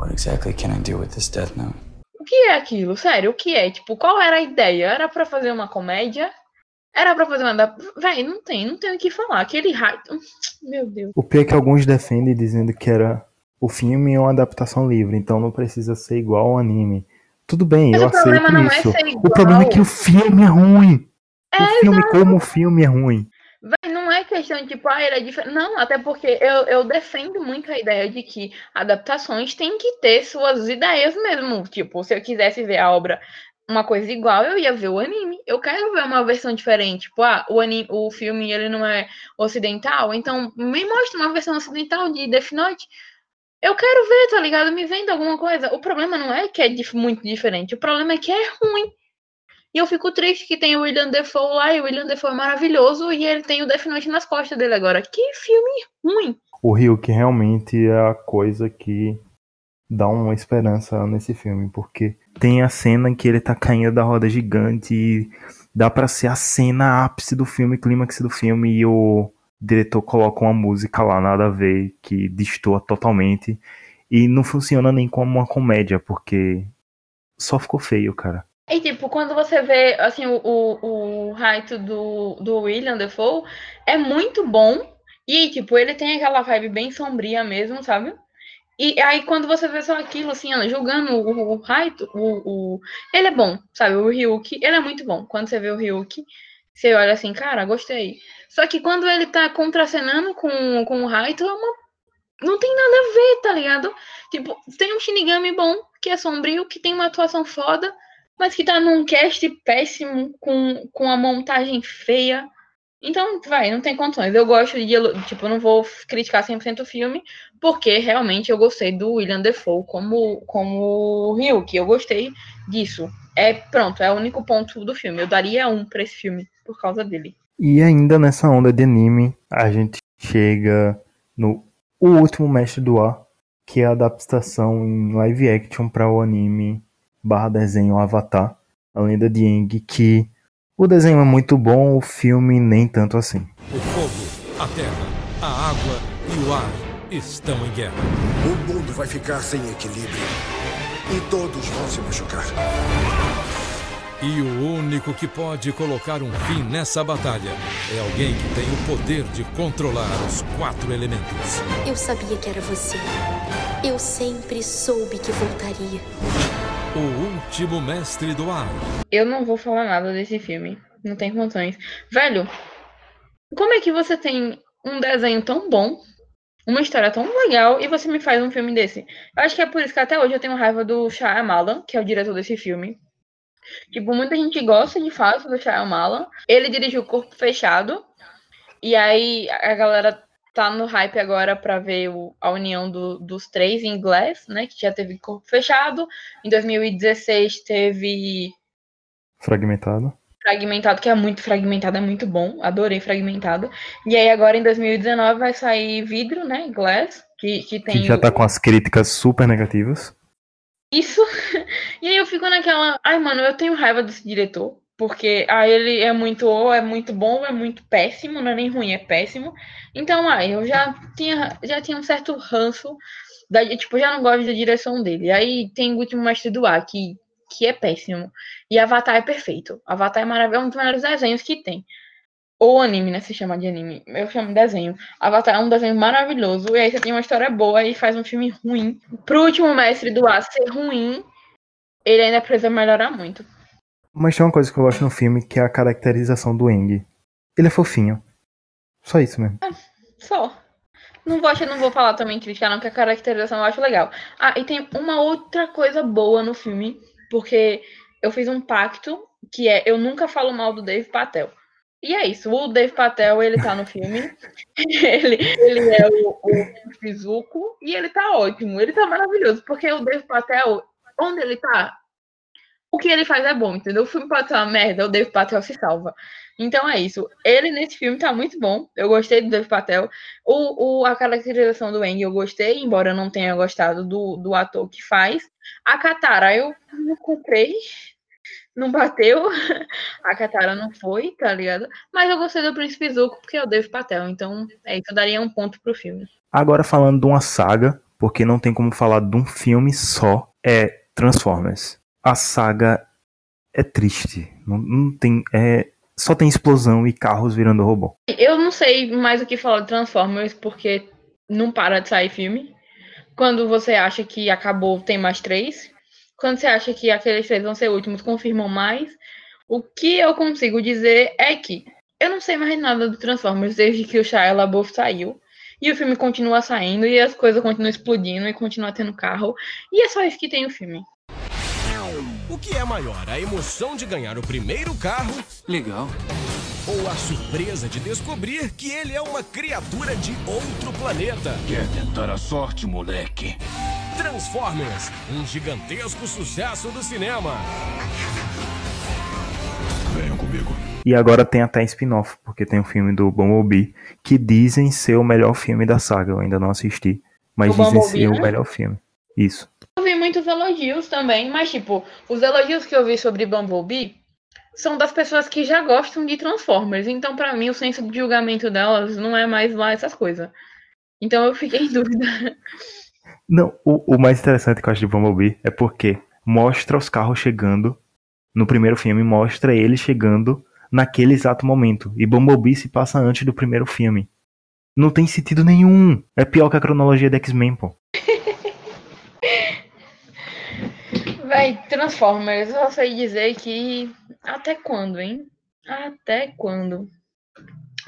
What exactly can I do with this Death Note? O que é aquilo? Sério, o que é? Tipo, qual era a ideia? Era pra fazer uma comédia? Era pra fazer uma. Véi, não tem, não tem o que falar. Aquele raio. Meu Deus. O pior é que alguns defendem dizendo que era o filme é uma adaptação livre, então não precisa ser igual ao anime. Tudo bem, Mas eu aceito não é isso. ser o problema é que o filme é ruim. É, o filme, exato. como o filme é ruim. É questão de tipo, ah, ele é diferente. Não, até porque eu, eu defendo muito a ideia de que adaptações têm que ter suas ideias mesmo. Tipo, se eu quisesse ver a obra uma coisa igual, eu ia ver o anime. Eu quero ver uma versão diferente. Tipo, ah, o, anime, o filme ele não é ocidental, então me mostra uma versão ocidental de Death Note. Eu quero ver, tá ligado? Me venda alguma coisa. O problema não é que é muito diferente, o problema é que é ruim. E eu fico triste que tem o William Defoe lá, e o William Defoe é maravilhoso, e ele tem o Death Note nas costas dele agora. Que filme ruim! O Ryuk realmente é a coisa que dá uma esperança nesse filme, porque tem a cena em que ele tá caindo da roda gigante e dá pra ser a cena ápice do filme, clímax do filme, e o diretor coloca uma música lá, nada a ver, que destoa totalmente, e não funciona nem como uma comédia, porque só ficou feio, cara. E tipo, quando você vê assim, o, o, o Raito do, do William Defoe é muito bom. E, tipo, ele tem aquela vibe bem sombria mesmo, sabe? E aí, quando você vê só aquilo, assim, julgando o, o Raito, o, o, ele é bom, sabe? O Ryuki, ele é muito bom. Quando você vê o Ryuki, você olha assim, cara, gostei. Só que quando ele tá contracenando com, com o Raito, é uma. Não tem nada a ver, tá ligado? Tipo, tem um Shinigami bom, que é sombrio, que tem uma atuação foda, mas que tá num cast péssimo, com, com a montagem feia. Então, vai, não tem condições. Eu gosto de. Tipo, eu não vou criticar 100% o filme, porque realmente eu gostei do William Defoe como, como Ryuki. Eu gostei disso. É pronto, é o único ponto do filme. Eu daria um pra esse filme por causa dele. E ainda nessa onda de anime, a gente chega no O Último Mestre do Ar, que é a adaptação em live action para o anime barra desenho Avatar, a lenda de Aang, que o desenho é muito bom, o filme nem tanto assim. O fogo, a terra, a água e o ar estão em guerra. O mundo vai ficar sem equilíbrio. E todos vão se machucar. E o único que pode colocar um fim nessa batalha é alguém que tem o poder de controlar os quatro elementos. Eu sabia que era você. Eu sempre soube que voltaria. O último mestre do ar. Eu não vou falar nada desse filme. Não tem condições. Velho, como é que você tem um desenho tão bom, uma história tão legal, e você me faz um filme desse? Eu acho que é por isso que até hoje eu tenho raiva do Shyamalan, que é o diretor desse filme. Tipo, muita gente gosta de fato do Shyamalan. Ele dirigiu Corpo Fechado. E aí a galera tá no hype agora pra ver o- a união do- dos três em Glass, né? Que já teve Corpo Fechado. Em 2016 teve Fragmentado. Fragmentado, que é muito fragmentado, é muito bom. Adorei Fragmentado. E aí agora em 2019 vai sair Vidro, né? Glass, que, que tem Que já o- tá com as críticas super negativas. isso. E aí eu fico naquela, ai, mano, eu tenho raiva desse diretor, porque ah, ele é muito ou é muito bom, ou é muito péssimo, não é nem ruim, é péssimo. Então, ai, eu já tinha já tinha um certo ranço da, tipo, já não gosto da direção dele. Aí tem o último mestre do ar, que que é péssimo. E Avatar é perfeito. Avatar é maravilhoso, é um dos melhores desenhos que tem. Ou anime, né? Se chama de anime. Eu chamo de desenho. Avatar é um desenho maravilhoso. E aí você tem uma história boa e faz um filme ruim. Pro último mestre do ar ser ruim, ele ainda precisa melhorar muito. Mas tem uma coisa que eu gosto no filme, que é a caracterização do Eng. Ele é fofinho. Só isso mesmo. Só. Não vou, não vou falar também criticar, não, que a caracterização eu acho legal. Ah, e tem uma outra coisa boa no filme, porque eu fiz um pacto, que é eu nunca falo mal do Dave Patel. E é isso, o Dave Patel, ele tá no filme, ele, ele é o, o e ele tá ótimo, ele tá maravilhoso, porque o Dave Patel, onde ele tá? O que ele faz é bom, entendeu? O filme pode ser uma merda, o Dave Patel se salva. Então é isso. Ele nesse filme tá muito bom. Eu gostei do Dave Patel. O, o, a caracterização do Eng eu gostei, embora eu não tenha gostado do, do ator que faz. A Katara eu não comprei. Não bateu. A Katara não foi, tá ligado? Mas eu gostei do Príncipe Zuko porque é o Dave Patel. Então é isso. Eu daria um ponto pro filme. Agora falando de uma saga, porque não tem como falar de um filme só, é Transformers. A saga é triste. Não, não tem. É, só tem explosão e carros virando robô. Eu não sei mais o que falar de Transformers, porque não para de sair filme. Quando você acha que acabou, tem mais três. Quando você acha que aqueles três vão ser últimos, confirmam mais. O que eu consigo dizer é que eu não sei mais nada do Transformers desde que o Shia LaBeouf saiu. E o filme continua saindo, e as coisas continuam explodindo, e continua tendo carro. E é só isso que tem o filme. O que é maior, a emoção de ganhar o primeiro carro? Legal. Ou a surpresa de descobrir que ele é uma criatura de outro planeta? Quer tentar a sorte, moleque? Transformers, um gigantesco sucesso do cinema. Venham comigo. E agora tem até spin-off, porque tem o um filme do Bumblebee, que dizem ser o melhor filme da saga. Eu ainda não assisti, mas O dizem Bumblebee, ser né? o melhor filme. Isso. Muitos elogios também, mas, tipo, os elogios que eu vi sobre Bumblebee são das pessoas que já gostam de Transformers. Então, pra mim, o senso de julgamento delas não é mais lá essas coisas. Então, eu fiquei em dúvida. Não, o, o mais interessante que eu acho de Bumblebee é porque mostra os carros chegando. No primeiro filme, mostra ele chegando naquele exato momento. E Bumblebee se passa antes do primeiro filme. Não tem sentido nenhum. É pior que a cronologia da X-Men, pô. Véi, Transformers, eu só sei dizer que. Até quando, hein? Até quando?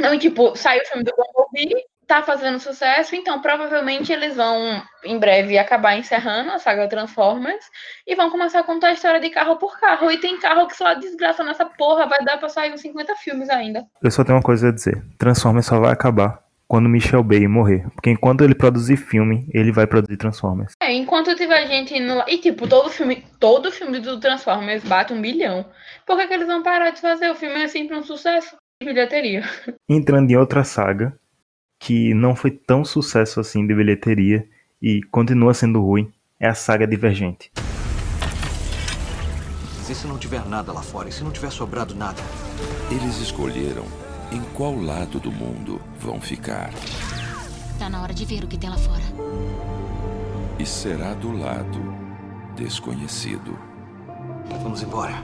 Não, e, tipo, saiu o filme do Bumblebee, tá fazendo sucesso, então provavelmente eles vão, em breve, acabar encerrando a saga Transformers e vão começar a contar a história de carro por carro. E tem carro que só desgraça nessa porra, vai dar pra sair uns 50 filmes ainda. Eu só tenho uma coisa a dizer. Transformers só vai acabar quando Michel Bay morrer. Porque enquanto ele produzir filme, ele vai produzir Transformers. É, enquanto tiver gente indo lá. E, tipo, todo filme, todo filme do Transformers bate um bilhão. Por que, que eles vão parar de fazer? O filme é sempre um sucesso de bilheteria. Entrando em outra saga, que não foi tão sucesso assim de bilheteria e continua sendo ruim, é a saga Divergente. E se não tiver nada lá fora? E se não tiver sobrado nada? Eles escolheram em qual lado do mundo vão ficar. Tá na hora de ver o que tem lá fora. E será do lado desconhecido. Vamos embora.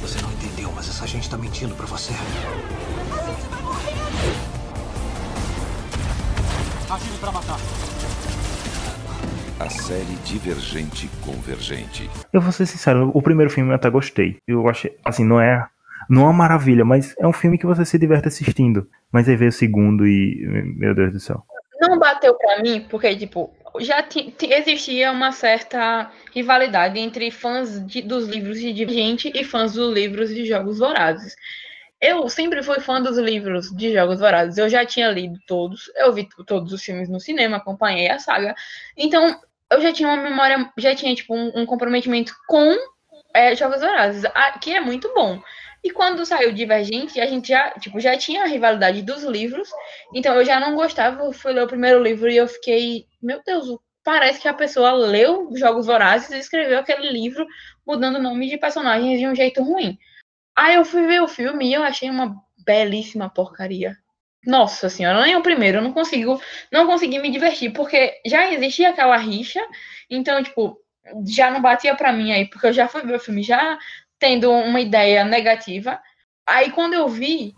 Você não entendeu, mas essa gente tá mentindo pra você. Agire pra matar. A série Divergente Convergente. Eu vou ser sincero, o primeiro filme eu até gostei. Eu achei, assim, não é, não é uma maravilha, mas é um filme que você se diverte assistindo. Mas aí veio o segundo e, meu Deus do céu. Não bateu pra mim, porque, tipo, já ti- ti- existia uma certa rivalidade entre fãs de- dos livros de Divergente e fãs dos livros de Jogos Vorazes. Eu sempre fui fã dos livros de Jogos Vorazes. Eu já tinha lido todos, eu vi todos os filmes no cinema, acompanhei a saga. Então, eu já tinha uma memória, já tinha, tipo, um, um comprometimento com é, Jogos Vorazes, a- que é muito bom. E quando saiu Divergente, a gente já, tipo, já tinha a rivalidade dos livros, então eu já não gostava, eu fui ler o primeiro livro e eu fiquei, meu Deus, parece que a pessoa leu Jogos Vorazes e escreveu aquele livro mudando o nome de personagens de um jeito ruim. Aí eu fui ver o filme e eu achei uma belíssima porcaria. Nossa senhora, nem o primeiro, eu não consigo, não consegui me divertir, porque já existia aquela rixa, então, tipo, já não batia pra mim aí, porque eu já fui ver o filme já tendo uma ideia negativa. Aí quando eu vi,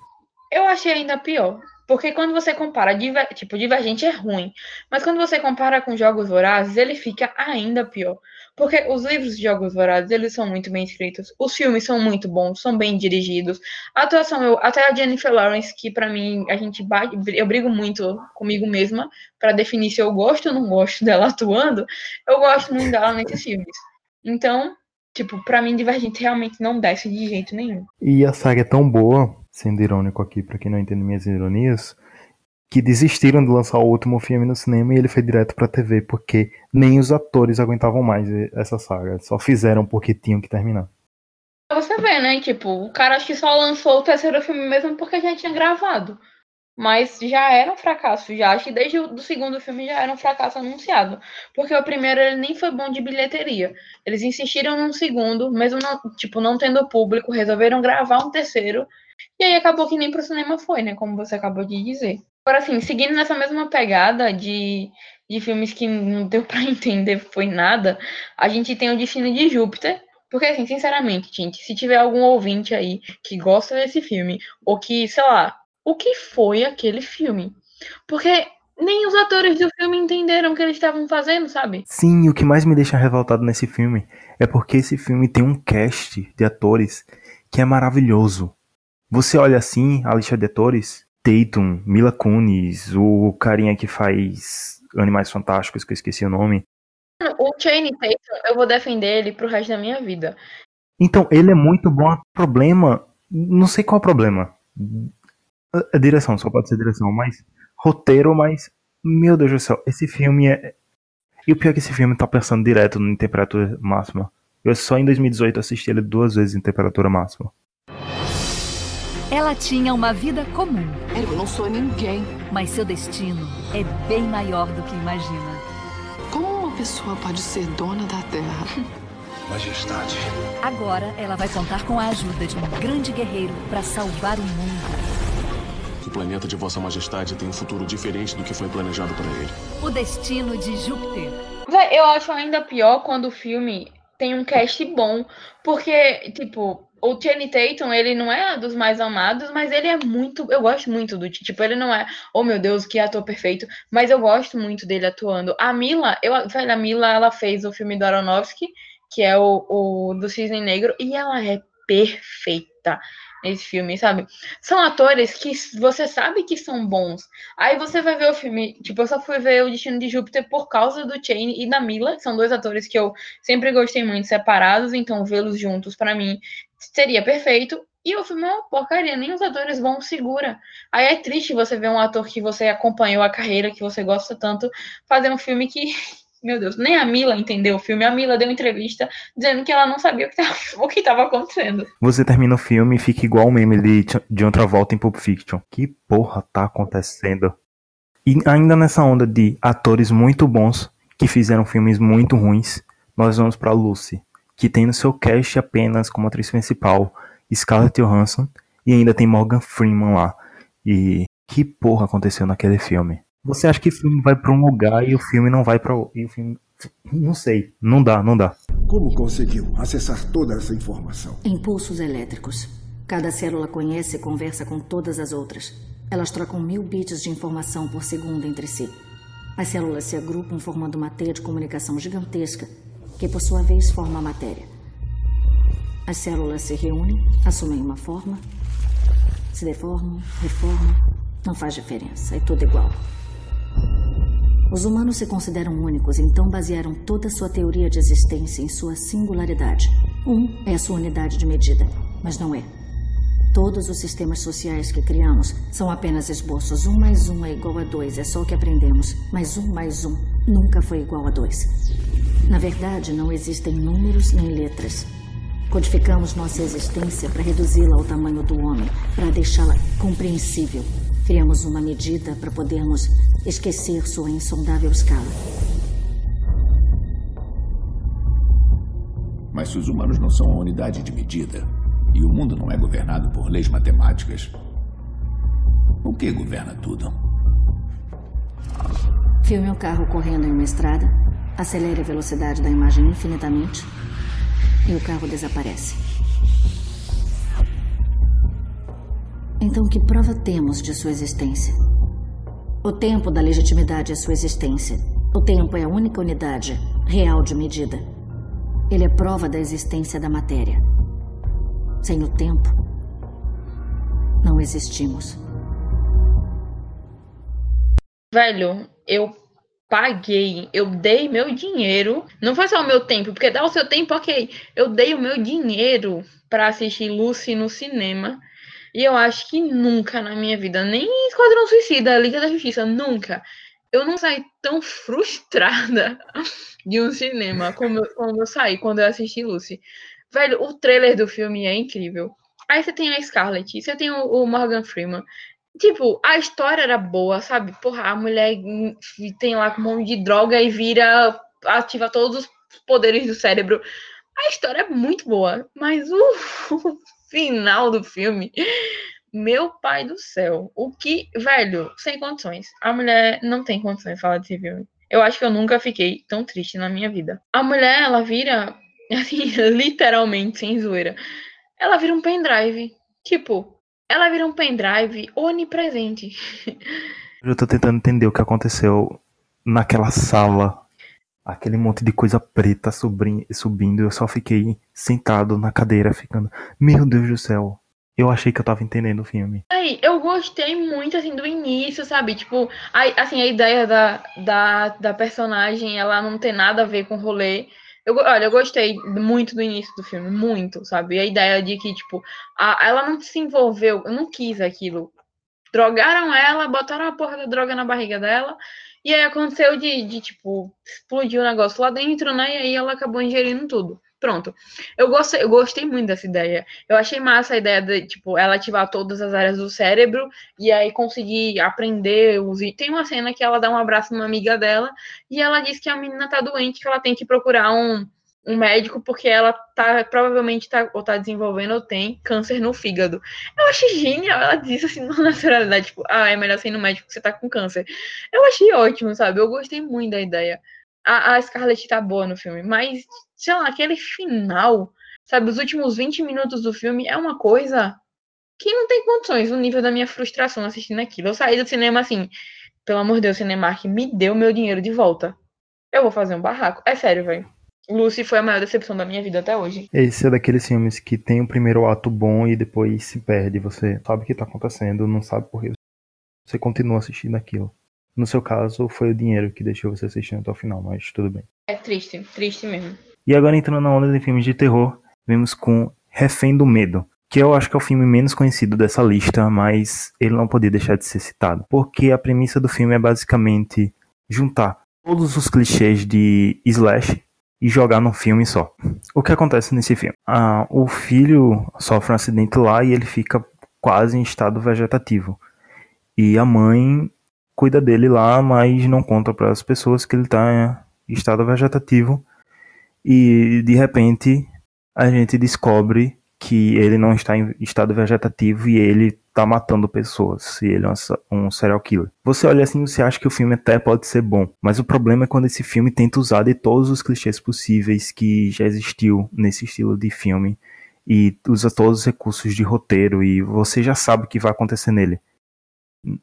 eu achei ainda pior. Porque quando você compara, diver- tipo, Divergente é ruim. Mas quando você compara com Jogos Vorazes, ele fica ainda pior. Porque os livros de Jogos Vorazes, eles são muito bem escritos. Os filmes são muito bons, são bem dirigidos. A atuação, eu, até a Jennifer Lawrence, que pra mim, a gente bate, eu brigo muito comigo mesma pra definir se eu gosto ou não gosto dela atuando. Eu gosto muito dela nesses filmes. Então, tipo, pra mim, Divergente realmente não desce de jeito nenhum. E a saga é tão boa, sendo irônico aqui pra quem não entende minhas ironias, que desistiram de lançar o último filme no cinema e ele foi direto pra TV, porque nem os atores aguentavam mais essa saga. Só fizeram porque tinham que terminar. você vê, né? Tipo, o cara acho que só lançou o terceiro filme mesmo porque já tinha gravado. Mas já era um fracasso, já. Acho que desde o do segundo filme já era um fracasso anunciado. Porque o primeiro ele nem foi bom de bilheteria. Eles insistiram num segundo, mesmo não, tipo, não tendo público, resolveram gravar um terceiro. E aí acabou que nem pro cinema foi, né? Como você acabou de dizer. Agora, assim, seguindo nessa mesma pegada de, de filmes que não deu para entender foi nada, a gente tem o Destino de Júpiter. Porque, assim, sinceramente, gente, se tiver algum ouvinte aí que gosta desse filme, ou que, sei lá, o que foi aquele filme. Porque nem os atores do filme entenderam o que eles estavam fazendo, sabe? Sim, o que mais me deixa revoltado nesse filme é porque esse filme tem um cast de atores que é maravilhoso. Você olha assim, a lista de atores, Tatum, Mila Kunis, o carinha que faz Animais Fantásticos, que eu esqueci o nome. O Channing Tatum, eu vou defender ele pro resto da minha vida. Então, ele é muito bom. O problema, não sei qual é o problema. A direção, só pode ser direção, mas roteiro, mas meu Deus do céu, esse filme é e o pior é que esse filme tá pensando direto em temperatura máxima. Eu só em 2018 assisti ele duas vezes em temperatura máxima. Ela tinha uma vida comum. Eu não sou ninguém. Mas seu destino é bem maior do que imagina. Como uma pessoa pode ser dona da Terra? Majestade. Agora ela vai contar com a ajuda de um grande guerreiro para salvar o mundo. O planeta de Vossa Majestade tem um futuro diferente do que foi planejado para ele. O destino de Júpiter. Eu acho ainda pior quando o filme tem um cast bom, porque, tipo, o Channing Tatum, ele não é dos mais amados, mas ele é muito, eu gosto muito do, tipo, ele não é, oh meu Deus, que ator perfeito, mas eu gosto muito dele atuando. A Mila, eu, a Mila, ela fez o filme do Aronofsky, que é o, o do Cisne Negro, e ela é perfeita nesse filme, sabe? São atores que você sabe que são bons. Aí você vai ver o filme, tipo, eu só fui ver O Destino de Júpiter por causa do Shane e da Mila, que são dois atores que eu sempre gostei muito separados, então vê-los juntos para mim seria perfeito. E o filme é uma porcaria, nem os atores bons segura. Aí é triste você ver um ator que você acompanhou a carreira, que você gosta tanto, fazer um filme que meu Deus, nem a Mila entendeu o filme. A Mila deu entrevista dizendo que ela não sabia o que estava acontecendo. Você termina o filme e fica igual o meme de, de outra volta em Pulp Fiction. Que porra tá acontecendo? E ainda nessa onda de atores muito bons que fizeram filmes muito ruins, nós vamos para Lucy, que tem no seu cast apenas como atriz principal Scarlett Johansson e ainda tem Morgan Freeman lá. E que porra aconteceu naquele filme? Você acha que o filme vai para um lugar e o filme não vai para o filme não sei, não dá, não dá. Como conseguiu acessar toda essa informação? Impulsos elétricos. Cada célula conhece e conversa com todas as outras. Elas trocam mil bits de informação por segundo entre si. As células se agrupam formando uma teia de comunicação gigantesca, que por sua vez forma a matéria. As células se reúnem, assumem uma forma, se deformam, reformam. Não faz diferença, é tudo igual. Os humanos se consideram únicos, então basearam toda sua teoria de existência em sua singularidade. Um é a sua unidade de medida, mas não é. Todos os sistemas sociais que criamos são apenas esboços. Um mais um é igual a dois, é só o que aprendemos. Mas um mais um nunca foi igual a dois. Na verdade, não existem números nem letras. Codificamos nossa existência para reduzi-la ao tamanho do homem, para deixá-la compreensível. Criamos uma medida para podermos esquecer sua insondável escala. Mas se os humanos não são a unidade de medida e o mundo não é governado por leis matemáticas, o que governa tudo? Filme um carro correndo em uma estrada, acelere a velocidade da imagem infinitamente e o carro desaparece. Então, que prova temos de sua existência? O tempo da legitimidade é sua existência. O tempo é a única unidade real de medida. Ele é prova da existência da matéria. Sem o tempo, não existimos. Velho, eu paguei, eu dei meu dinheiro. Não foi só o meu tempo, porque dá o seu tempo, ok. Eu dei o meu dinheiro para assistir Lucy no cinema. E eu acho que nunca na minha vida, nem Esquadrão Suicida, Liga da Justiça, nunca. Eu não saí tão frustrada de um cinema como eu, como eu saí quando eu assisti Lucy. Velho, o trailer do filme é incrível. Aí você tem a Scarlett, você tem o, o Morgan Freeman. Tipo, a história era boa, sabe? Porra, a mulher tem lá um monte de droga e vira. ativa todos os poderes do cérebro. A história é muito boa, mas o, o final do filme. Meu pai do céu. O que. Velho, sem condições. A mulher não tem condições de falar desse filme. Eu acho que eu nunca fiquei tão triste na minha vida. A mulher, ela vira. Assim, literalmente, sem zoeira. Ela vira um pendrive. Tipo, ela vira um pendrive onipresente. Eu tô tentando entender o que aconteceu naquela sala. Aquele monte de coisa preta subindo. Eu só fiquei sentado na cadeira, ficando. Meu Deus do céu. Eu achei que eu tava entendendo o filme. Aí, eu gostei muito, assim, do início, sabe? Tipo, a, assim, a ideia da, da, da personagem, ela não tem nada a ver com o rolê. Eu, olha, eu gostei muito do início do filme, muito, sabe? A ideia de que, tipo, a, ela não se envolveu, não quis aquilo. Drogaram ela, botaram a porra da droga na barriga dela, e aí aconteceu de, de tipo, explodiu o negócio lá dentro, né? E aí ela acabou ingerindo tudo. Pronto. Eu gostei, eu gostei muito dessa ideia. Eu achei massa a ideia de, tipo, ela ativar todas as áreas do cérebro e aí conseguir aprender os. Tem uma cena que ela dá um abraço numa amiga dela e ela diz que a menina tá doente, que ela tem que procurar um, um médico porque ela tá provavelmente tá, ou tá desenvolvendo ou tem câncer no fígado. Eu achei genial. Ela disse assim, na naturalidade, tipo, ah, é melhor ser no médico que você tá com câncer. Eu achei ótimo, sabe? Eu gostei muito da ideia. A, a Scarlett tá boa no filme, mas sei lá, aquele final, sabe, os últimos 20 minutos do filme é uma coisa que não tem condições, o nível da minha frustração assistindo aquilo. Eu saí do cinema assim, pelo amor de Deus, Cinemark, me deu meu dinheiro de volta. Eu vou fazer um barraco. É sério, velho. Lucy foi a maior decepção da minha vida até hoje. Esse é daqueles filmes que tem o primeiro ato bom e depois se perde. Você sabe o que tá acontecendo, não sabe por que você continua assistindo aquilo. No seu caso, foi o dinheiro que deixou você assistindo até o final, mas tudo bem. É triste, triste mesmo. E agora entrando na onda de filmes de terror, vemos com Refém do Medo, que eu acho que é o filme menos conhecido dessa lista, mas ele não podia deixar de ser citado, porque a premissa do filme é basicamente juntar todos os clichês de slash e jogar num filme só. O que acontece nesse filme? Ah, o filho sofre um acidente lá e ele fica quase em estado vegetativo. E a mãe cuida dele lá, mas não conta para as pessoas que ele está em estado vegetativo e de repente a gente descobre que ele não está em estado vegetativo e ele está matando pessoas, e ele é um serial killer. Você olha assim e você acha que o filme até pode ser bom, mas o problema é quando esse filme tenta usar de todos os clichês possíveis que já existiu nesse estilo de filme e usa todos os recursos de roteiro e você já sabe o que vai acontecer nele.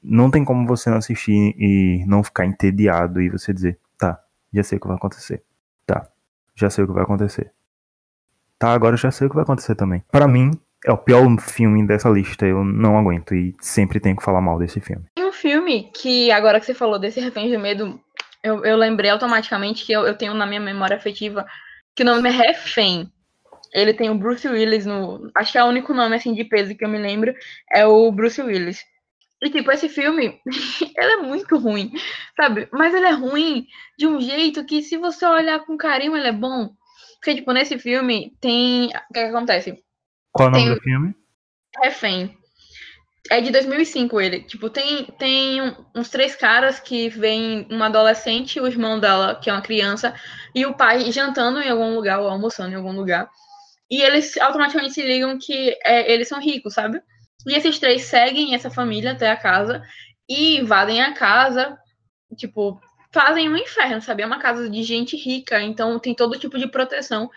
Não tem como você não assistir e não ficar entediado e você dizer, tá, já sei o que vai acontecer. Tá, já sei o que vai acontecer. Tá, agora já sei o que vai acontecer também. Para mim, é o pior filme dessa lista. Eu não aguento e sempre tenho que falar mal desse filme. Tem um filme que, agora que você falou desse Refém de Medo, eu, eu lembrei automaticamente que eu, eu tenho na minha memória afetiva que o nome é Refém. Ele tem o Bruce Willis no. Acho que é o único nome assim de peso que eu me lembro. É o Bruce Willis. E, tipo, esse filme, ele é muito ruim, sabe? Mas ele é ruim de um jeito que, se você olhar com carinho, ele é bom. Porque, tipo, nesse filme tem. O que, que acontece? Qual é o nome tem... do filme? Refém. É de 2005 ele. Tipo, tem, tem uns três caras que vem uma adolescente, o irmão dela, que é uma criança, e o pai jantando em algum lugar, ou almoçando em algum lugar. E eles automaticamente se ligam que é, eles são ricos, sabe? E esses três seguem essa família até a casa e invadem a casa, tipo, fazem um inferno, sabe? É uma casa de gente rica, então tem todo tipo de proteção.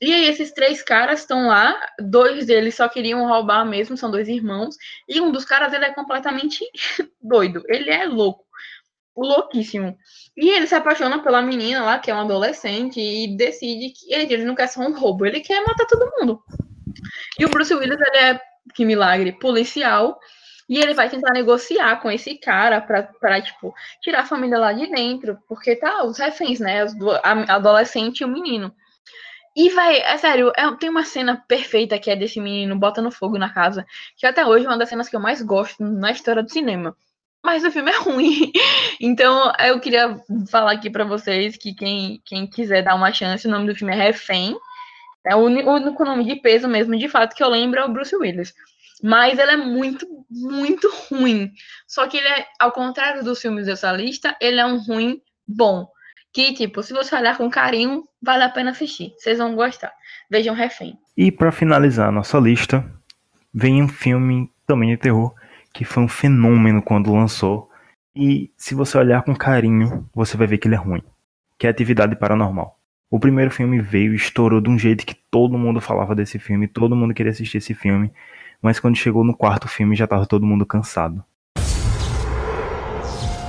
E aí esses três caras estão lá, dois deles só queriam roubar mesmo, são dois irmãos, e um dos caras ele é completamente doido, ele é louco, louquíssimo. E ele se apaixona pela menina lá, que é um adolescente, e decide que ele não quer ser um roubo, ele quer matar todo mundo. E o Bruce Willis, ele é que milagre, policial. E ele vai tentar negociar com esse cara pra, tipo, tirar a família lá de dentro. Porque tá, os reféns, né? A adolescente e o menino. E, vai, é sério, é, tem uma cena perfeita que é desse menino botando fogo na casa. Que até hoje é uma das cenas que eu mais gosto na história do cinema. Mas o filme é ruim. Então, eu queria falar aqui para vocês que quem, quem quiser dar uma chance, o nome do filme é Refém. É o único nome de peso mesmo, de fato, que eu lembro é o Bruce Willis. Mas ele é muito, muito ruim. Só que ele é, ao contrário dos filmes dessa lista, ele é um ruim bom. Que, tipo, se você olhar com carinho, vale a pena assistir. Vocês vão gostar. Vejam Refém. E para finalizar a nossa lista, vem um filme também de terror que foi um fenômeno quando lançou. E se você olhar com carinho, você vai ver que ele é ruim. Que é Atividade Paranormal. O primeiro filme veio e estourou de um jeito que todo mundo falava desse filme, todo mundo queria assistir esse filme, mas quando chegou no quarto filme já tava todo mundo cansado.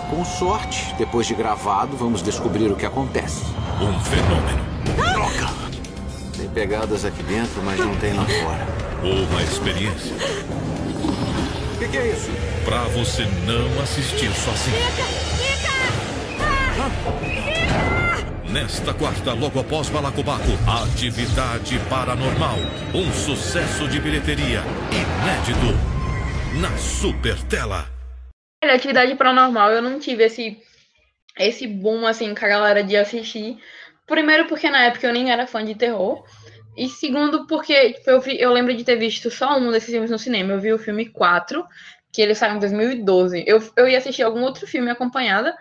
Com sorte, depois de gravado, vamos descobrir o que acontece. Um fenômeno. Droga! Tem pegadas aqui dentro, mas não tem lá fora. Uma experiência. O que, que, é isso? Pra você não assistir sozinho. Nesta quarta, logo após Balacobaco, Atividade Paranormal. Um sucesso de bilheteria inédito na Super Tela. Atividade Paranormal, eu não tive esse, esse boom assim com a galera de assistir. Primeiro porque na época eu nem era fã de terror. E segundo porque tipo, eu, vi, eu lembro de ter visto só um desses filmes no cinema. Eu vi o filme 4, que ele saiu em 2012. Eu, eu ia assistir algum outro filme acompanhada.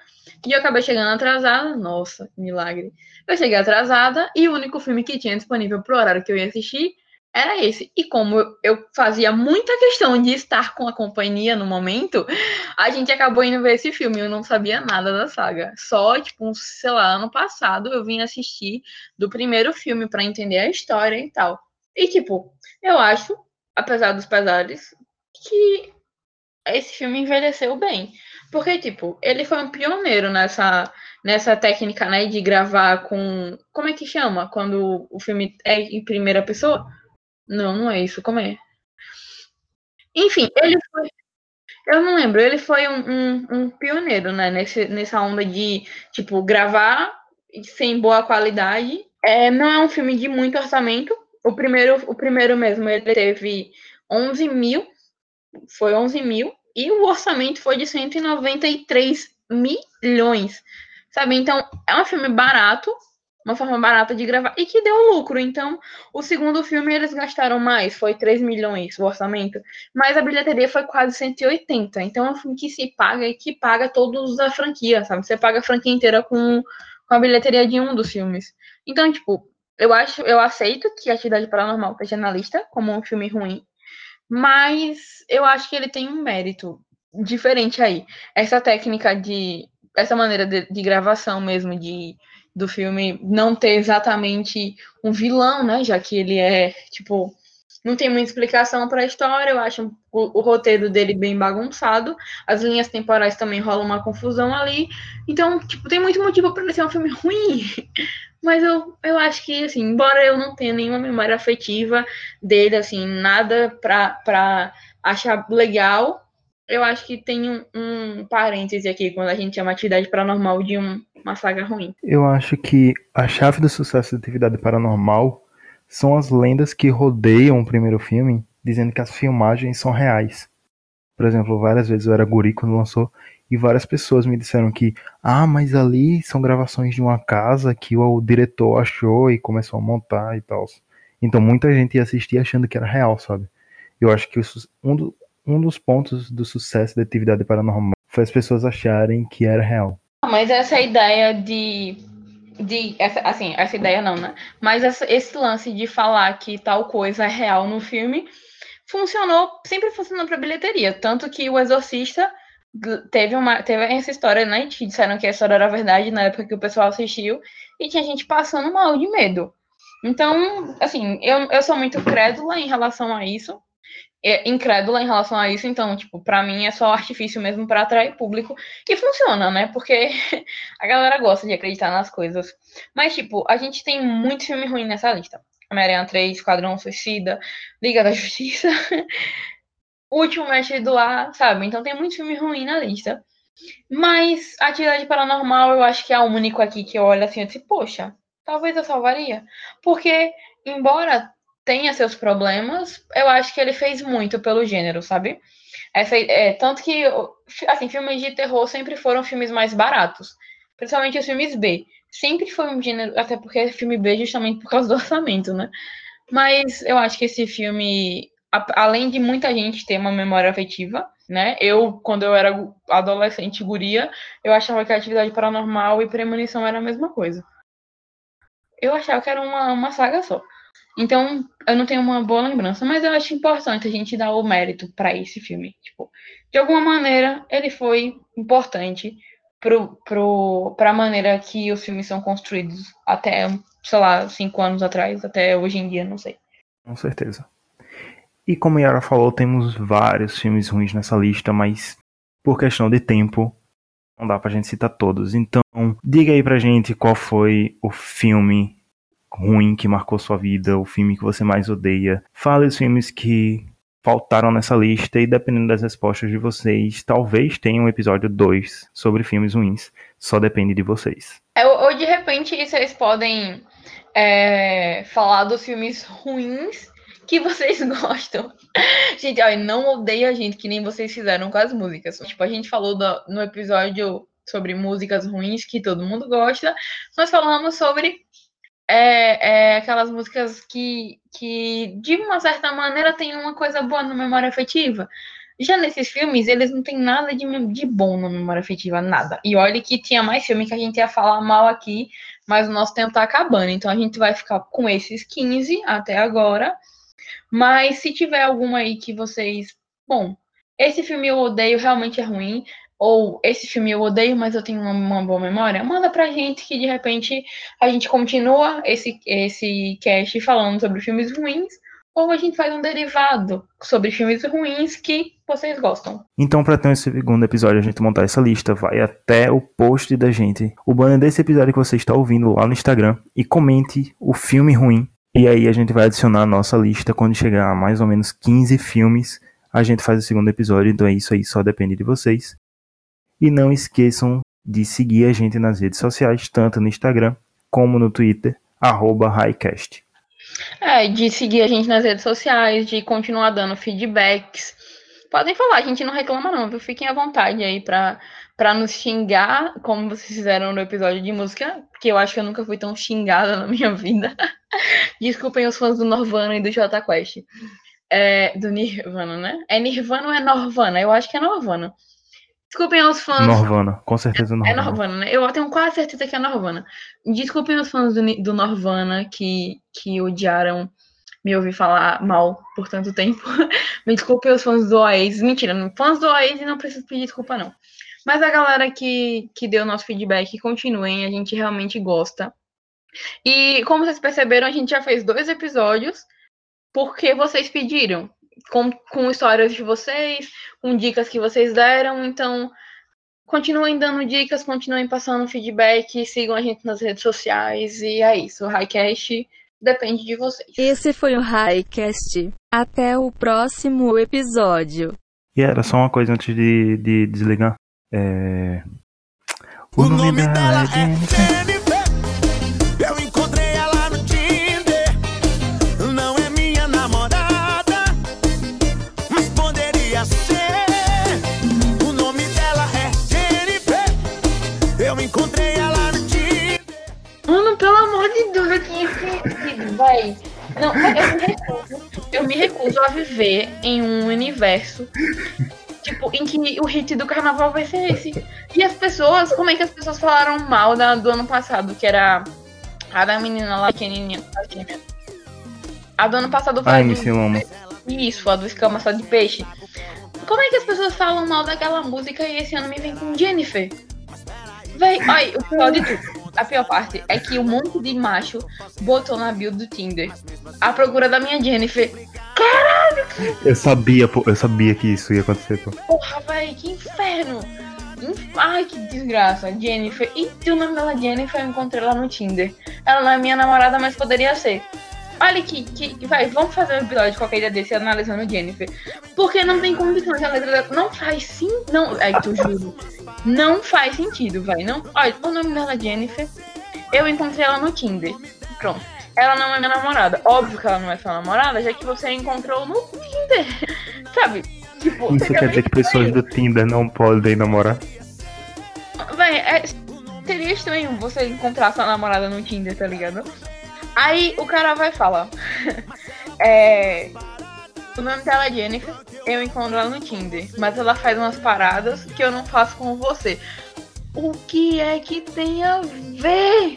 E eu acabei chegando atrasada. Nossa, milagre. Eu cheguei atrasada e o único filme que tinha disponível pro horário que eu ia assistir era esse. E como eu fazia muita questão de estar com a companhia no momento, a gente acabou indo ver esse filme. Eu não sabia nada da saga. Só, tipo, sei lá, ano passado eu vim assistir do primeiro filme para entender a história e tal. E, tipo, eu acho, apesar dos pesares, que esse filme envelheceu bem. Porque, tipo, ele foi um pioneiro nessa, nessa técnica, né, de gravar com. Como é que chama? Quando o filme é em primeira pessoa? Não, não é isso. Como é? Enfim, ele foi. Eu não lembro, ele foi um, um, um pioneiro, né, nesse, nessa onda de, tipo, gravar sem boa qualidade. É, não é um filme de muito orçamento. O primeiro, o primeiro mesmo, ele teve 11 mil, foi 11 mil, e o orçamento foi de 193 milhões, sabe? Então, é um filme barato, uma forma barata de gravar e que deu lucro. Então, o segundo filme eles gastaram mais, foi 3 milhões o orçamento, mas a bilheteria foi quase 180. Então, é um filme que se paga e que paga todos a franquia, sabe? Você paga a franquia inteira com, com a bilheteria de um dos filmes. Então, tipo, eu acho, eu aceito que a Atividade Paranormal esteja na lista como um filme ruim, mas eu acho que ele tem um mérito diferente aí. Essa técnica de. Essa maneira de, de gravação mesmo, de do filme não ter exatamente um vilão, né? Já que ele é, tipo, não tem muita explicação para a história. Eu acho o, o, roteiro dele bem bagunçado. As linhas temporais também rolam uma confusão ali. Então, tipo, tem muito motivo para ele ser um filme ruim. Mas eu, eu acho que, assim, embora eu não tenha nenhuma memória afetiva dele, assim, nada pra, pra achar legal, eu acho que tem um, um parêntese aqui quando a gente chama atividade paranormal de um, uma saga ruim. Eu acho que a chave do sucesso da atividade paranormal são as lendas que rodeiam o primeiro filme, dizendo que as filmagens são reais. Por exemplo, várias vezes eu era guri quando lançou e várias pessoas me disseram que, ah, mas ali são gravações de uma casa que o diretor achou e começou a montar e tal. Então muita gente ia assistir achando que era real, sabe? Eu acho que um, do, um dos pontos do sucesso da atividade paranormal foi as pessoas acharem que era real. Mas essa ideia de. de essa, assim, essa ideia não, né? Mas essa, esse lance de falar que tal coisa é real no filme funcionou, sempre funcionou para bilheteria. Tanto que o Exorcista teve uma teve essa história, né? Que disseram que a história era verdade na época que o pessoal assistiu e tinha gente passando mal de medo. Então, assim, eu, eu sou muito crédula em relação a isso. É, incrédula em relação a isso, então, tipo, para mim é só artifício mesmo para atrair público e funciona, né? Porque a galera gosta de acreditar nas coisas. Mas, tipo, a gente tem muito filme ruim nessa lista. Homem-Aranha 3, Esquadrão Suicida, Liga da Justiça, último mestre do ar, sabe? Então tem muito filme ruim na lista. Mas Atividade Paranormal eu acho que é o único aqui que eu olho assim e disse, poxa, talvez eu salvaria. Porque, embora tenha seus problemas, eu acho que ele fez muito pelo gênero, sabe? Essa, é, tanto que, assim, filmes de terror sempre foram filmes mais baratos. Principalmente os filmes B. sempre foi um gênero, até porque é filme B justamente por causa do orçamento, né? Mas eu acho que esse filme, a, além de muita gente ter uma memória afetiva, né? Eu, quando eu era adolescente guria, eu achava que a atividade paranormal e premonição era a mesma coisa. Eu achava que era uma, uma saga só. Então, eu não tenho uma boa lembrança, mas eu acho importante a gente dar o mérito para esse filme. Tipo, de alguma maneira, ele foi importante pro, pra maneira que os filmes são construídos até, sei lá, cinco anos atrás, até hoje em dia, não sei. Com certeza. E como a Yara falou, temos vários filmes ruins nessa lista, mas por questão de tempo, não dá pra gente citar todos. Então, diga aí pra gente qual foi o filme ruim que marcou sua vida, o filme que você mais odeia. Fale os filmes que faltaram nessa lista e dependendo das respostas de vocês, talvez tenha um episódio 2 sobre filmes ruins. Só depende de vocês. É, ou de repente vocês podem é, falar dos filmes ruins que vocês gostam. gente, ó, não odeia a gente que nem vocês fizeram com as músicas. Tipo, a gente falou do, no episódio sobre músicas ruins que todo mundo gosta. Nós falamos sobre é, é, aquelas músicas que, que, de uma certa maneira, tem uma coisa boa na memória afetiva. Já nesses filmes, eles não tem nada de, de bom na memória afetiva, nada. E olha que tinha mais filme que a gente ia falar mal aqui, mas o nosso tempo tá acabando. Então a gente vai ficar com esses 15 até agora. Mas se tiver alguma aí que vocês. Bom, esse filme eu odeio, realmente é ruim ou esse filme eu odeio, mas eu tenho uma, uma, boa memória, manda pra gente que de repente a gente continua esse, esse cast falando sobre filmes ruins, ou a gente faz um derivado sobre filmes ruins que vocês gostam. Então, para ter esse segundo episódio, a gente montar essa lista, vai até o post da gente, o banner desse episódio que você está ouvindo lá no Instagram, e comente o filme ruim. E aí a gente vai adicionar a nossa lista quando chegar a mais ou menos 15 filmes. A gente faz o segundo episódio, então é isso aí, só depende de vocês. E não esqueçam de seguir a gente nas redes sociais, tanto no Instagram como no Twitter, arroba Highcast. É, de seguir a gente nas redes sociais, de continuar dando feedbacks. Podem falar, a gente não reclama não, viu? Fiquem à vontade aí pra, pra nos xingar, como vocês fizeram no episódio de música, que eu acho que eu nunca fui tão xingada na minha vida. Desculpem os fãs do Norvana e do Jota Quest. É, do Nirvana, né? É Nirvana ou é Norvana? Eu acho que é Norvana. Desculpem os fãs. Norvana, com certeza Norvana. É Norvana, né? Eu tenho quase certeza que é Norvana. Desculpem os fãs do, do Norvana que, que odiaram me ouvir falar mal por tanto tempo. me desculpem os fãs do Oasis. Mentira, fãs do Oasis não preciso pedir desculpa, não. Mas a galera que, que deu nosso feedback, continuem, a gente realmente gosta. E como vocês perceberam, a gente já fez dois episódios porque vocês pediram com, com histórias de vocês, com dicas que vocês deram. Então, continuem dando dicas, continuem passando feedback, sigam a gente nas redes sociais. E é isso. O Highcast depende de vocês. Esse foi o Highcast. Até o próximo episódio. E era só uma coisa antes de, de desligar. É... O, o nome, nome dela, é Jennifer. Véi, não, eu me recuso. Eu me recuso a viver em um universo tipo, em que o hit do carnaval vai ser esse. E as pessoas, como é que as pessoas falaram mal da, do ano passado, que era a da menina lá, pequenininha, a do ano passado foi Ai, do, me Isso, a do escama só de peixe. Como é que as pessoas falam mal daquela música e esse ano me vem com Jennifer? Véi, ai, o pior de tudo a pior parte é que um monte de macho botou na bio do Tinder a procura da minha Jennifer. Caralho! Eu sabia, pô, eu sabia que isso ia acontecer, pô. Porra, velho, que inferno! Ai, que desgraça. Jennifer. E o nome dela Jennifer, eu encontrei lá no Tinder. Ela não é minha namorada, mas poderia ser. Olha que, que vai, vamos fazer um episódio qualquer dia desse analisando Jennifer. Porque não tem condição que a letra dela não faz sim, não, é que eu juro. Não faz sentido, vai, não. Olha, o nome dela é Jennifer. Eu encontrei ela no Tinder. Pronto. Ela não é minha namorada. Óbvio que ela não é sua namorada, já que você encontrou no Tinder. Sabe? Tipo, Isso quer dizer que pessoas do Tinder não podem namorar? Véi, é, seria estranho você encontrar sua namorada no Tinder, tá ligado? Aí o cara vai falar. é, o nome dela é Jennifer, eu encontro ela no Tinder, mas ela faz umas paradas que eu não faço com você. O que é que tem a ver?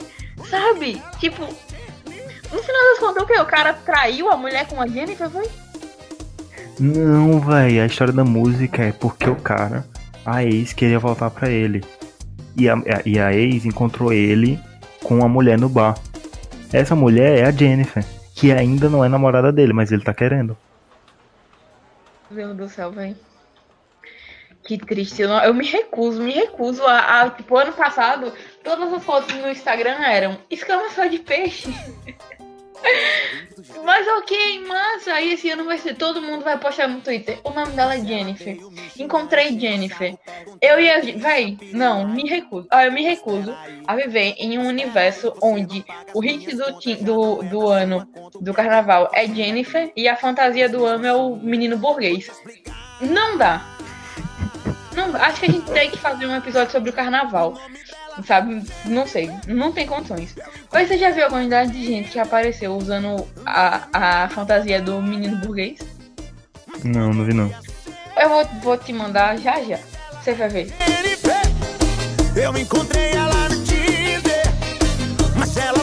Sabe? Tipo, no final das contas, o que? O cara traiu a mulher com a Jennifer, foi? Não, véi, a história da música é porque o cara, a ex, queria voltar pra ele. E a, e a ex encontrou ele com uma mulher no bar. Essa mulher é a Jennifer, que ainda não é namorada dele, mas ele tá querendo. Deus do céu, velho. Que triste. Eu, não- eu me recuso, me recuso a, a. Tipo, ano passado, todas as fotos no Instagram eram exclamação de peixe. Mas ok, massa. Aí esse ano vai ser. Todo mundo vai postar no Twitter. O nome dela é Jennifer. Encontrei Jennifer. Eu e a. Véi, não, me recuso. Ah, eu me recuso a viver em um universo onde o hit do, do, do ano do carnaval é Jennifer e a fantasia do ano é o menino burguês. Não dá. Não, acho que a gente tem que fazer um episódio sobre o carnaval. Sabe? Não sei. Não tem condições. Mas você já viu a quantidade de gente que apareceu usando a, a fantasia do menino burguês? Não, não vi não. Eu vou, vou te mandar já já. Você vai ver. Eu encontrei ela no Tinder, mas ela